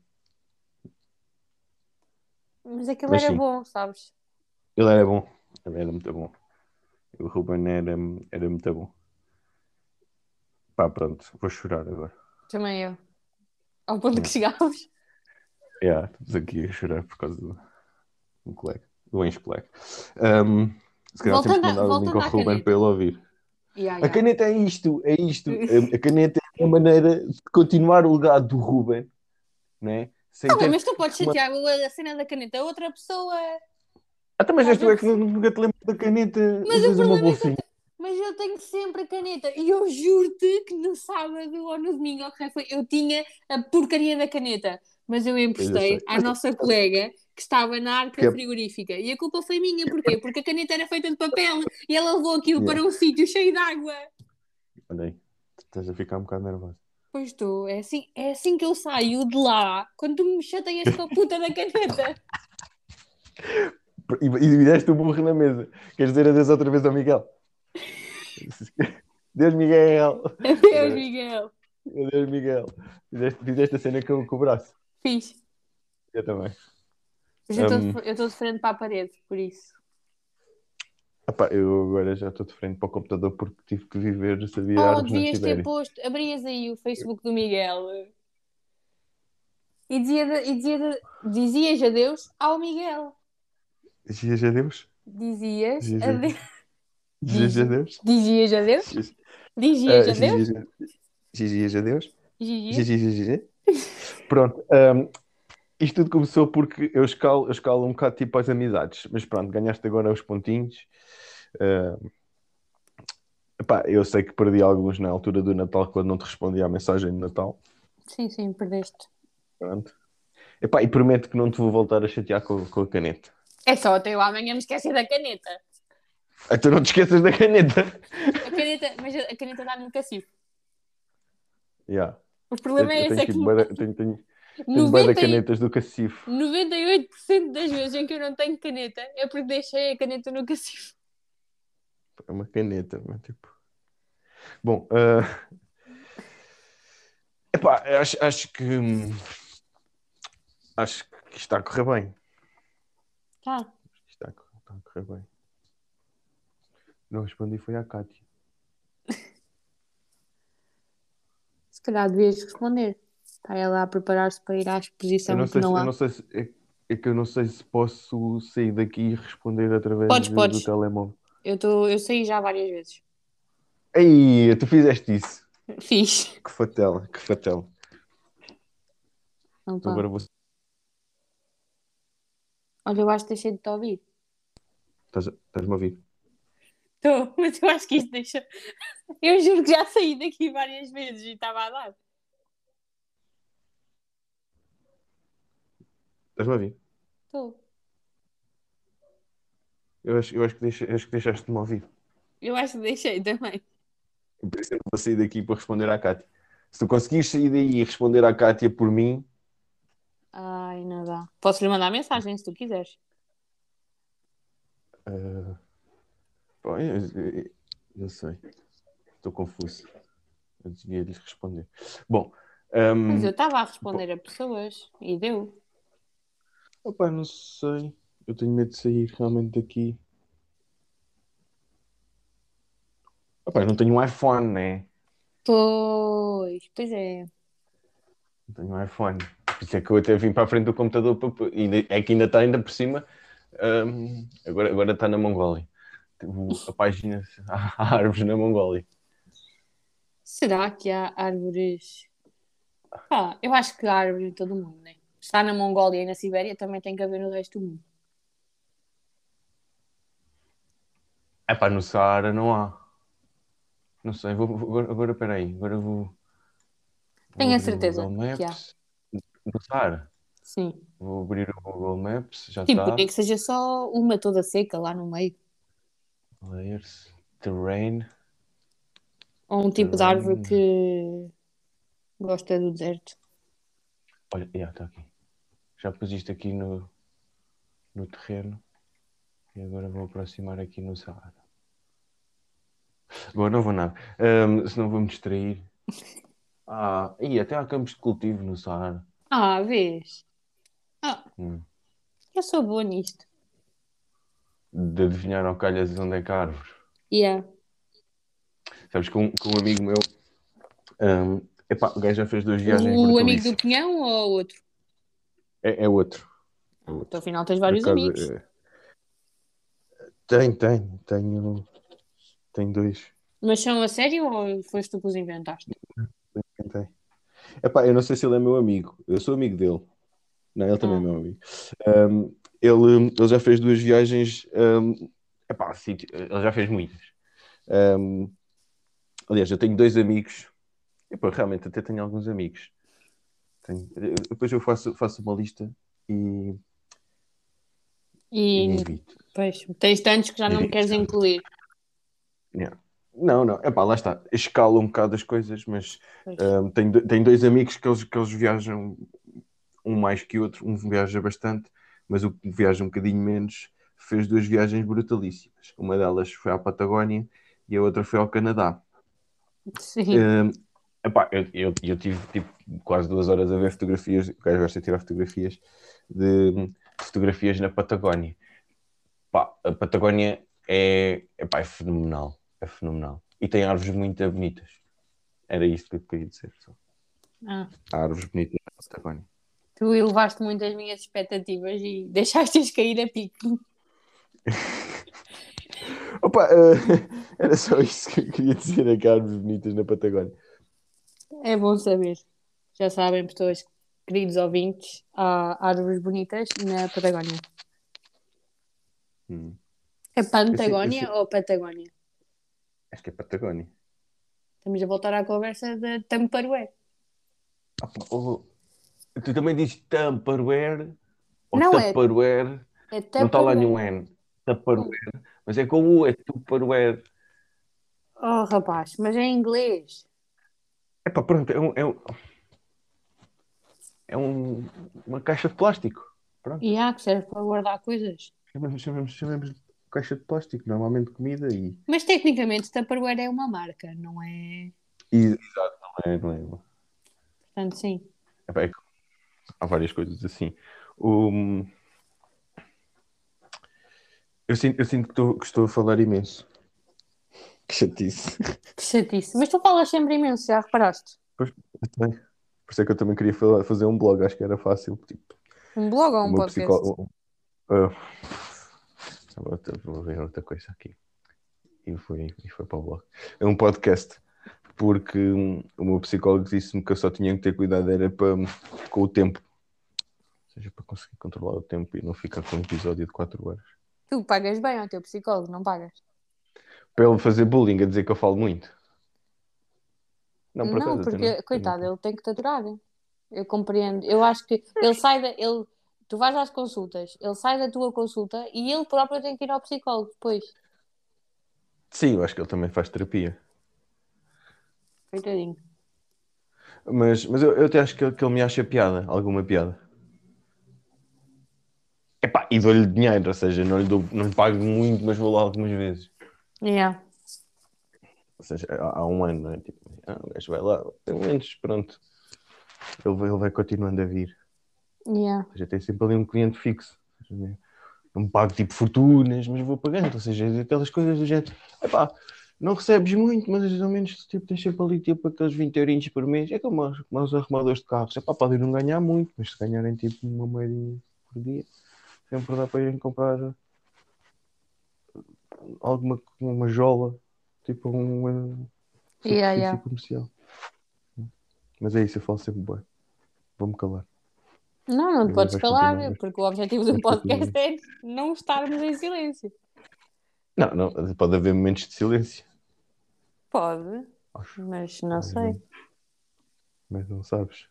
Mas aquilo Mas era sim. bom, sabes? Ele era bom. Ele era muito bom. O Ruben era, era muito bom. Pá, pronto. Vou chorar agora. Também eu. Ao ponto que chegámos. Yeah, estamos aqui a chorar por causa do, do colega. Do ex-colega. Um, se calhar Voltando temos que a- mandar o link ao Ruben para ele ouvir. Ya, A ya. caneta é isto, é isto. *laughs* A- A caneta é a maneira de continuar o legado do Ruben, né? Sem mas tu podes chatear a cena da caneta a outra pessoa. Ah, tá, mas és tu é que nunca te lembras da caneta. Mas o uma problema é que eu bolsinha. Mas eu tenho sempre a caneta. E eu juro-te que no sábado ou no domingo, que foi, eu tinha a porcaria da caneta. Mas eu emprestei à nossa colega que estava na arca Que- frigorífica. E a culpa foi minha. Porquê? Porque a caneta era feita de papel e ela levou aquilo Yeah. para um sítio cheio de água. Olha aí, estás a ficar um bocado nervosa. Pois estou. É assim, é assim que eu saio de lá quando tu me chateias com a puta da caneta. *laughs* E, e deste o burro na mesa. Queres dizer adeus outra vez ao Miguel? *laughs* Deus Miguel. Adeus, Miguel. Adeus Miguel. Fizeste, fizeste a cena com, com o braço. Fiz. Eu também. Mas eu Hum. estou eu estou de frente para a parede, por isso. Epá, eu agora já estou de frente para o computador porque tive que viver, sabia, Oh, devias ter posto. Abrias aí o Facebook do Miguel e, dizia e dizia dizias adeus ao Miguel. Dizias adeus? Dizias Dizias *laughs* adeus. Dizias adeus? Dizias adeus? Dizias- Dizias Ah, adeus? dizias- Dizias adeus? Dizias? Dizias adeus? Pronto. hum, isto tudo começou porque eu escalo, eu escalo um bocado tipo as amizades. Mas pronto, ganhaste agora os pontinhos. Hum, epá, eu sei que perdi alguns na altura do Natal quando não te respondi à mensagem de Natal. Sim, sim, perdeste. Pronto. Epá, e prometo que não te vou voltar a chatear com, com a caneta. É só até eu amanhã me esquecer da caneta. Então não te esqueças da caneta. A caneta, mas a caneta dá no cacifo. Yeah. O problema Eu- é esse, tenho é que tenho, tenho, tenho bué da 90 e- canetas do cacifo. 98% das vezes em que eu não tenho caneta é porque deixei a caneta no cacifo. É uma caneta, mas tipo. Bom, ah, epá, acho, acho que hum, acho que está a correr bem. Tá. Está está a correr bem. Não respondi, foi à Cátia. *laughs* Se calhar devias responder. Está ela a preparar-se para ir à Eu exposição não que sei, se, não eu há. não sei se é, é que eu não sei se posso sair daqui e responder através Podes, do, podes. do telemóvel. Eu, tô, eu saí já várias vezes. Ei, tu fizeste isso. *laughs* Fiz. Que fatela, que fatela. Então, Então agora vou. Olha, eu acho que deixei de te ouvir. Estás, estás-me a ouvir? Estou, *laughs* mas eu acho que isto deixa. Eu juro que já saí daqui várias vezes e estava a dar. Estás-me a ouvir? Estou. Eu acho, eu acho que, deixa, acho que deixaste-me ouvir. Eu acho que deixei também. Por isso eu vou sair daqui para responder à Cátia. Se tu conseguires sair daí e responder à Cátia por mim, Ai, não dá. Posso lhe mandar mensagem se tu quiseres. ah, pá, eu, eu- eu sei. Estou confuso. Eu devia-lhes responder. Bom, hum, Mas eu estava a responder a pessoas e deu. opá, não sei. Eu tenho medo de sair realmente daqui. Opá, eu não tenho um iPhone, né? Pois, pois é. Não tenho um iPhone. Por isso é que eu até vim para a frente do computador. para- É que ainda está ainda por cima. hum, agora, agora está na Mongólia. O- A página *laughs* há árvores na Mongólia. Será que há árvores? Ah, eu acho que há árvores em todo o mundo, né? Está na Mongólia e na Sibéria, também tem que haver no resto do mundo. É pá, no Saara não há. Não sei, vou, vou- agora, agora peraí. Agora vou. vou Tenho a abrir o certeza que há. Saara. Sim. Vou abrir o Google Maps, já Tipo, está. nem que seja só uma toda seca lá no meio. Layers, terrain. Ou um tipo de árvore que gosta do deserto. Olha, já está aqui. Já pus isto aqui no, no terreno. E agora vou aproximar aqui no Saara. Bom, não vou nada. Ahm, senão vou-me distrair. *laughs* Ah, e até há campos de cultivo no Saara. Ah, vês? Ah, Hum. eu sou boa nisto. De adivinhar ao calhas onde é que há árvores. Yeah. Sabes que um, que um amigo meu. ahm, epá, o gajo já fez duas viagens O amigo do Pinhão ou outro? É, é outro. Então, afinal, tens vários Por acaso, amigos. é- Tenho, tenho. Tenho, tenho dois. Mas são a sério ou foste tu que os inventaste? Tenho. Epá, eu não sei se ele é meu amigo. Eu sou amigo dele. Não, ele também Ah. é meu amigo. Ahm, ele, ele já fez duas viagens. ahm, epá, ele já fez muitas. Ahm, aliás, eu tenho dois amigos. Epá, realmente até tenho alguns amigos. Tenho- depois eu faço, faço uma lista e, e E invito. pois, tens tantos que já não me queres incluir. Yeah. Não, não, epá, lá está. Escala um bocado as coisas, mas. Um, do- tenho dois amigos que eles, que eles viajam, um mais que outro, um viaja bastante, mas o que viaja um bocadinho menos fez duas viagens brutalíssimas. Uma delas foi à Patagónia e a outra foi ao Canadá. Sim. Um, epá, eu, eu, eu tive tipo, quase duas horas a ver fotografias, o gajo gosta de tirar fotografias, de fotografias na Patagónia. Pá, a Patagónia é, é, pá, é fenomenal. É fenomenal. E tem árvores muito bonitas. Era isto que eu queria dizer. Só. Ah, Há árvores bonitas na Patagónia. tu elevaste muito as minhas expectativas e *laughs* deixaste-as cair a pico. *laughs* Opa, eh, *laughs* era só isso que eu queria dizer. É que há árvores bonitas na Patagónia. É bom saber. Já sabem, pessoas, queridos ouvintes, há árvores bonitas na Patagónia. Hum. É eu sei- ou Patagónia? Acho que é Patagónia. Estamos a voltar à conversa da Tamparué. Ah, pá, oh, tu também dizes Tupperware ou Não é. Tupperware? É Não está lá Tupperware. nenhum N. Tupperware. Mas é com U, é Tupperware. Oh, rapaz, mas é em inglês. É pá, pronto, é um. É, um, é um- uma caixa de plástico. Pronto, E há que serve para guardar coisas. chamamos, chamamos de caixa de plástico, normalmente comida e. Mas tecnicamente Tupperware é uma marca, não é? e exato, não é, não é. Portanto, sim. É pá, é há várias coisas assim. O- Eu sinto, eu sinto que, estou, que estou a falar imenso. Que chatice. Que chatice. Mas tu falas sempre imenso, já reparaste? Pois, eu também. Por isso é que eu também queria falar- fazer um blog, acho que era fácil. Tipo, Um blog ou um podcast? psicó- Ah, vou, vou ver outra coisa aqui. E foi, e foi para o blog. É um podcast. Porque o meu psicólogo disse-me que eu só tinha que ter cuidado era para, com o tempo. Ou seja, para conseguir controlar o tempo e não ficar com um episódio de 4 horas. Tu pagas bem ao teu psicólogo, não pagas? Para ele fazer bullying, a dizer que eu falo muito. Não, Não, por até porque, não. coitado, ele tem que te aturar. Eu compreendo. Eu acho que ele sai da. Ele, tu vais às consultas, ele sai da tua consulta e ele próprio tem que ir ao psicólogo depois. Sim, eu acho que ele também faz terapia. Coitadinho. Mas, mas eu, eu até acho que ele, que ele me acha piada, alguma piada. Epá, e dou-lhe dinheiro, ou seja, não lhe, dou, não lhe pago muito, mas vou lá algumas vezes. Yeah. Ou seja, há, há um ano, não é? Tipo, ah, o gajo vai lá, tem menos, pronto. Ele vai, ele vai continuando a vir. Yeah. Ou seja, tem sempre ali um cliente fixo. Não me pago tipo fortunas, mas vou pagando. Ou seja, aquelas coisas do género. Epá, não recebes muito, mas ou menos tipo, tens sempre ali tipo aqueles 20 eurinhos por mês. É como os, como os arrumadores de carros. Epá, podem não ganhar muito, mas se ganharem tipo uma moedinha por dia, sempre dá para irem comprar alguma uma jola, tipo um Yeah, yeah. comercial. Mas é isso, eu falo sempre bem. Vou-me calar. Não, não te Eu podes calar, continuar. porque o objetivo do Vais podcast é não estarmos em silêncio. Não, não, pode haver momentos de silêncio. Pode, Acho. mas não Mas sei. Mas não sabes.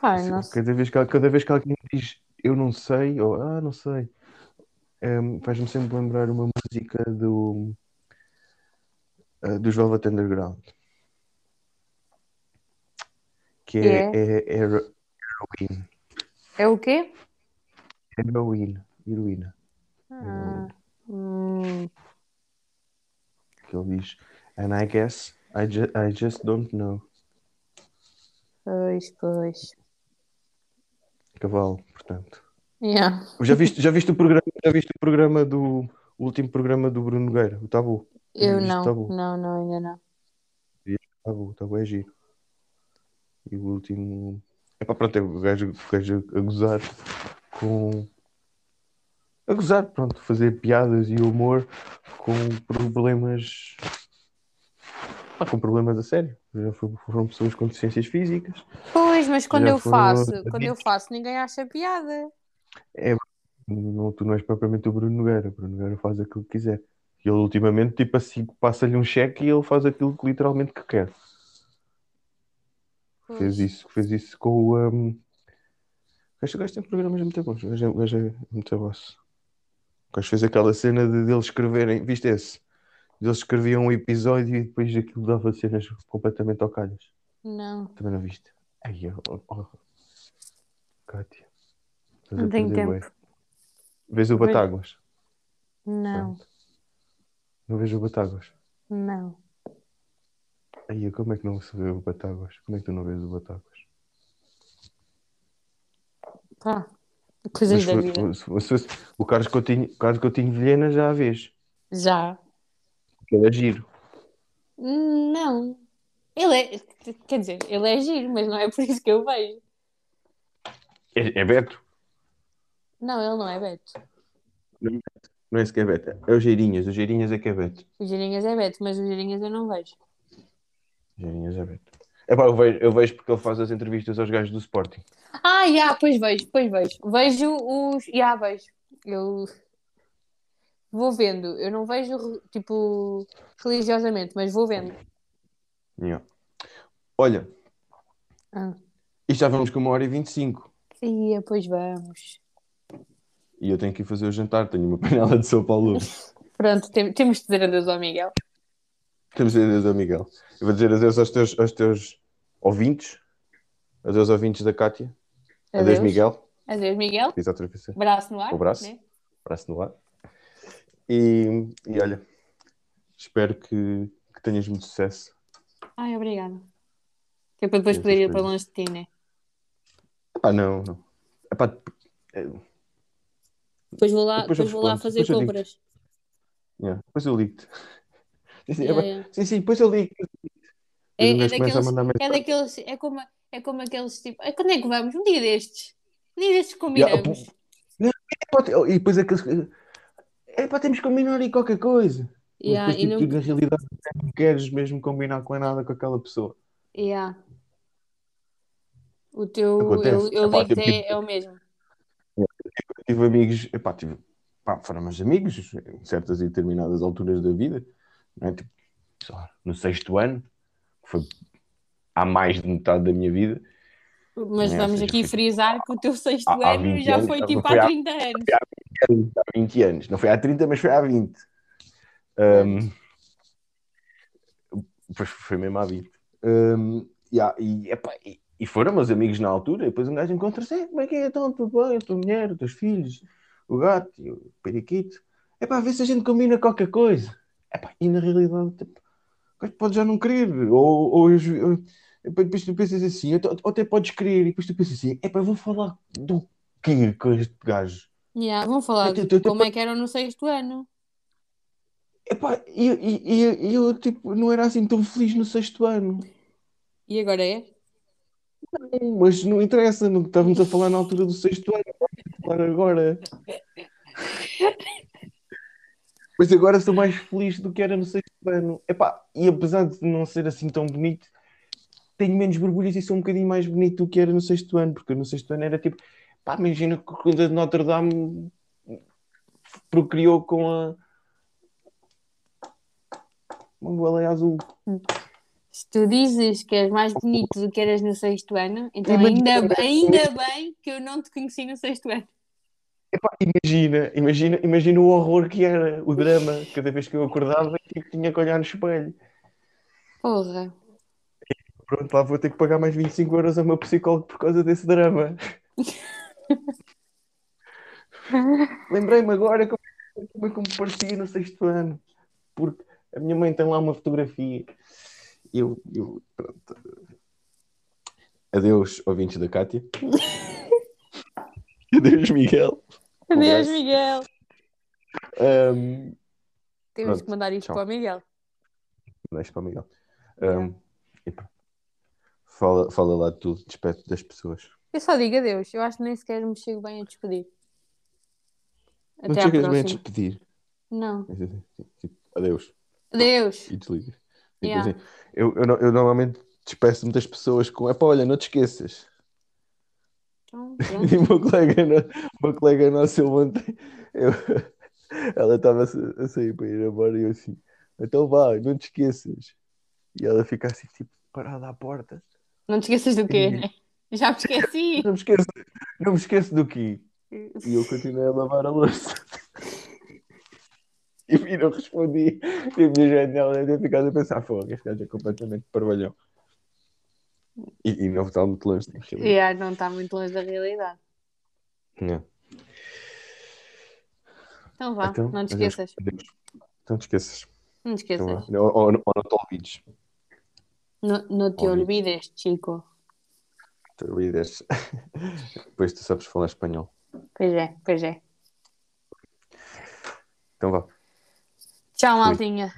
Pá, Se- não sei. cada, vez que, cada vez que alguém diz eu não sei, ou ah, não sei, em, faz-me sempre lembrar uma música do, ah, dos Velvet Underground. Que é, é, é hero- heroin. É o quê? Heroin. Heroína. Ah, hum, Que ele diz And I guess I, ju I just don't know. pois, pois. Cavalo, portanto. Yeah. Já viste, já viste o programa, já viste o programa do o último programa do Bruno Nogueira, o Tabu? Eu não, Tabu? não, não, ainda não. Tabu, o Tabu é giro. E o último. É para pronto, é o gajo, a gozar com. A gozar, pronto, fazer piadas e humor com problemas. Ah, com problemas a sério. Já foram, pessoas com deficiências físicas. Pois, mas quando eu foram faço, quando eu faço, ninguém acha piada. Não, tu não és propriamente o Bruno Nogueira. O Bruno Nogueira faz aquilo que quiser. E ele ultimamente, tipo assim, passa-lhe um cheque e ele faz aquilo que literalmente que quer. Pois. Fez isso, fez isso com o. Um... O gajo tem programas muito bons. O gajo é- o gajo é muito boss. O gajo fez aquela cena de deles escreverem. Viste esse? Eles escreviam um episódio e depois aquilo dava cenas completamente ao calhas. Não, Também não viste? Ai, oh, oh. Kátia. Estás a não tenho perder tempo. bué. Vês o. Batáguas? Não, Pronto. Não vejo o Batáguas? não. Aí, como é que não se vê o Batáguas? Como é que tu não vês o Batáguas? Pá, Coisas da se- vida. se fosse o Carlos Coutinho, o Carlos Coutinho Vilhena já a vês. Já. Ele é giro. Não. Ele é. Quer dizer, ele é giro, mas não é por isso que eu vejo. É, é Beto. Não, ele não é Beto. Não é sequer Beto. É o Geirinhas. O Geirinhas é que é Beto. O Girinhas é Beto, mas o Girinhas eu não vejo. Geirinhas é. É pá, eu vejo, eu vejo porque ele faz as entrevistas aos gajos do Sporting. Ah, já, pois vejo, pois vejo. Vejo os. Já, vejo. Eu vou vendo. Eu não vejo, tipo, religiosamente, mas vou vendo. Yeah. Olha, Ah. isto já vamos com uma hora e vinte e cinco. Ia, pois vamos. E eu tenho que ir fazer o jantar. Tenho uma *laughs* panela de sopa ao lume. Pronto, tem- temos de dizer adeus ao Miguel. Temos de dizer adeus ao Miguel. Eu vou dizer adeus aos teus, aos teus ouvintes. Adeus ouvintes da Cátia. Adeus, Miguel. Adeus, Miguel. Diz outra vez. Braço no ar. O braço. né? Abraço no ar. E, e olha, espero que, que tenhas muito sucesso. Ai, obrigada. Que é para depois poder ir para longe de ti, né? Ah, não, não. Epá, é, Depois vou lá, Depois eu depois vou lá fazer depois eu compras. yeah, depois eu ligo-te. Sim, sim, Yeah, yeah. sim, sim, depois eu ligo. É, é daqueles, mandar é daqueles, é como, é como aqueles tipo, "Ah, quando é que vamos? Um dia destes. Um dia destes combinamos. Epá, E depois aqueles. Epá, temos que combinar aí qualquer coisa. Yeah, depois, e tipo, não- tu, na realidade, não queres mesmo combinar com nada com aquela pessoa. Yeah. O teu, Acontece. eu, eu Epá, tipo, é, é o mesmo. tive amigos, epá, tive, pá, foram meus amigos em certas e determinadas alturas da vida, não é? Tipo, lá, no sexto ano, que foi há mais de metade da minha vida, Mas É, vamos seja, aqui foi- frisar que o teu sexto Há- ano 20 já anos, foi tipo foi há há- 30 anos. há 20 anos, não foi há 30, mas foi há 20. Um, pois foi mesmo há 20. Um, yeah, e, epá, e, e foram meus amigos na altura, e depois um gajo encontra-se, "É, como é que é então, tudo bem, a tua mulher, os teus filhos, o gato e o periquito, é para ver se a gente combina qualquer coisa. Epá, e na realidade, tipo, pode já não querer, ou, ou, eu- ou- depois tu pensas assim, ou, até podes querer, e depois tu pensas assim, é para vou falar do quê com este gajo? Yeah, vamos falar Eu eu te- como é que eram no sexto ano. Epá, e e- e- e eu, tipo, não era assim tão feliz no sexto ano. E agora é? Mas não interessa, não estávamos a falar na altura do sexto ano, falar agora. *laughs* Mas agora sou mais feliz do que era no sexto ano. Epá, e apesar de não ser assim tão bonito, tenho menos borbulhas e sou um bocadinho mais bonito do que era no sexto ano, porque no sexto ano era tipo, pá, imagina que a Conda de Notre Dame procriou com a uma baleia azul. Se tu dizes que és mais bonito do que eras no sexto ano, então ainda, ainda bem que eu não te conheci no sexto ano. Epá, imagina, imagina, imagina o horror que era, o drama, cada vez que eu acordava tinha que olhar no espelho. Porra. Pronto, lá vou ter que pagar mais 25 euros ao meu psicólogo por causa desse drama. *laughs* Lembrei-me agora como, como é que me parecia no sexto ano, porque a minha mãe tem lá uma fotografia. Eu, eu, pronto. Adeus, ouvintes da Cátia. *laughs* Adeus, Miguel. Um Adeus. Miguel. Ahm, Temos Pronto, que mandar isto tchau. para o Miguel. Deixa para o Miguel. Pronto. fala, fala lá de tudo, despede das pessoas. Eu só digo adeus. Eu acho que nem sequer me chego bem a despedir. Não Até à chegas bem a despedir. Não. Tipo, adeus. Adeus. E desligas. Tipo Yeah. assim, eu, eu, eu normalmente despeço-me das pessoas com epá, olha, não te esqueças. Então, *laughs* E o meu colega, o meu colega nosso, ele ontem, eu- *laughs* ela estava a sa- a sair para ir embora e eu assim, então vá, não te esqueças. E ela fica assim, tipo, parada à porta. Não te esqueças do quê, né? *laughs* Já me esqueci. Não me esqueço, não me esqueço do quê? E eu continuei a lavar a louça. E, e não respondi. Tipo, de jeito nela, eu tinha ficado a pensar, fogo, este gajo é completamente parvalhão. E, e não está muito longe da realidade. Yeah, não está muito longe da realidade. Não. Então vá, Então, não te esqueças. adeus. Então te esqueças. Não te Então, esqueças. vá. ou, ou, ou não te olvides. No, no te Ouvi. olvides, chico. Te olvides. *laughs* Depois tu sabes falar espanhol. Pois é, pois é. Então vá. Tchau, maltinha.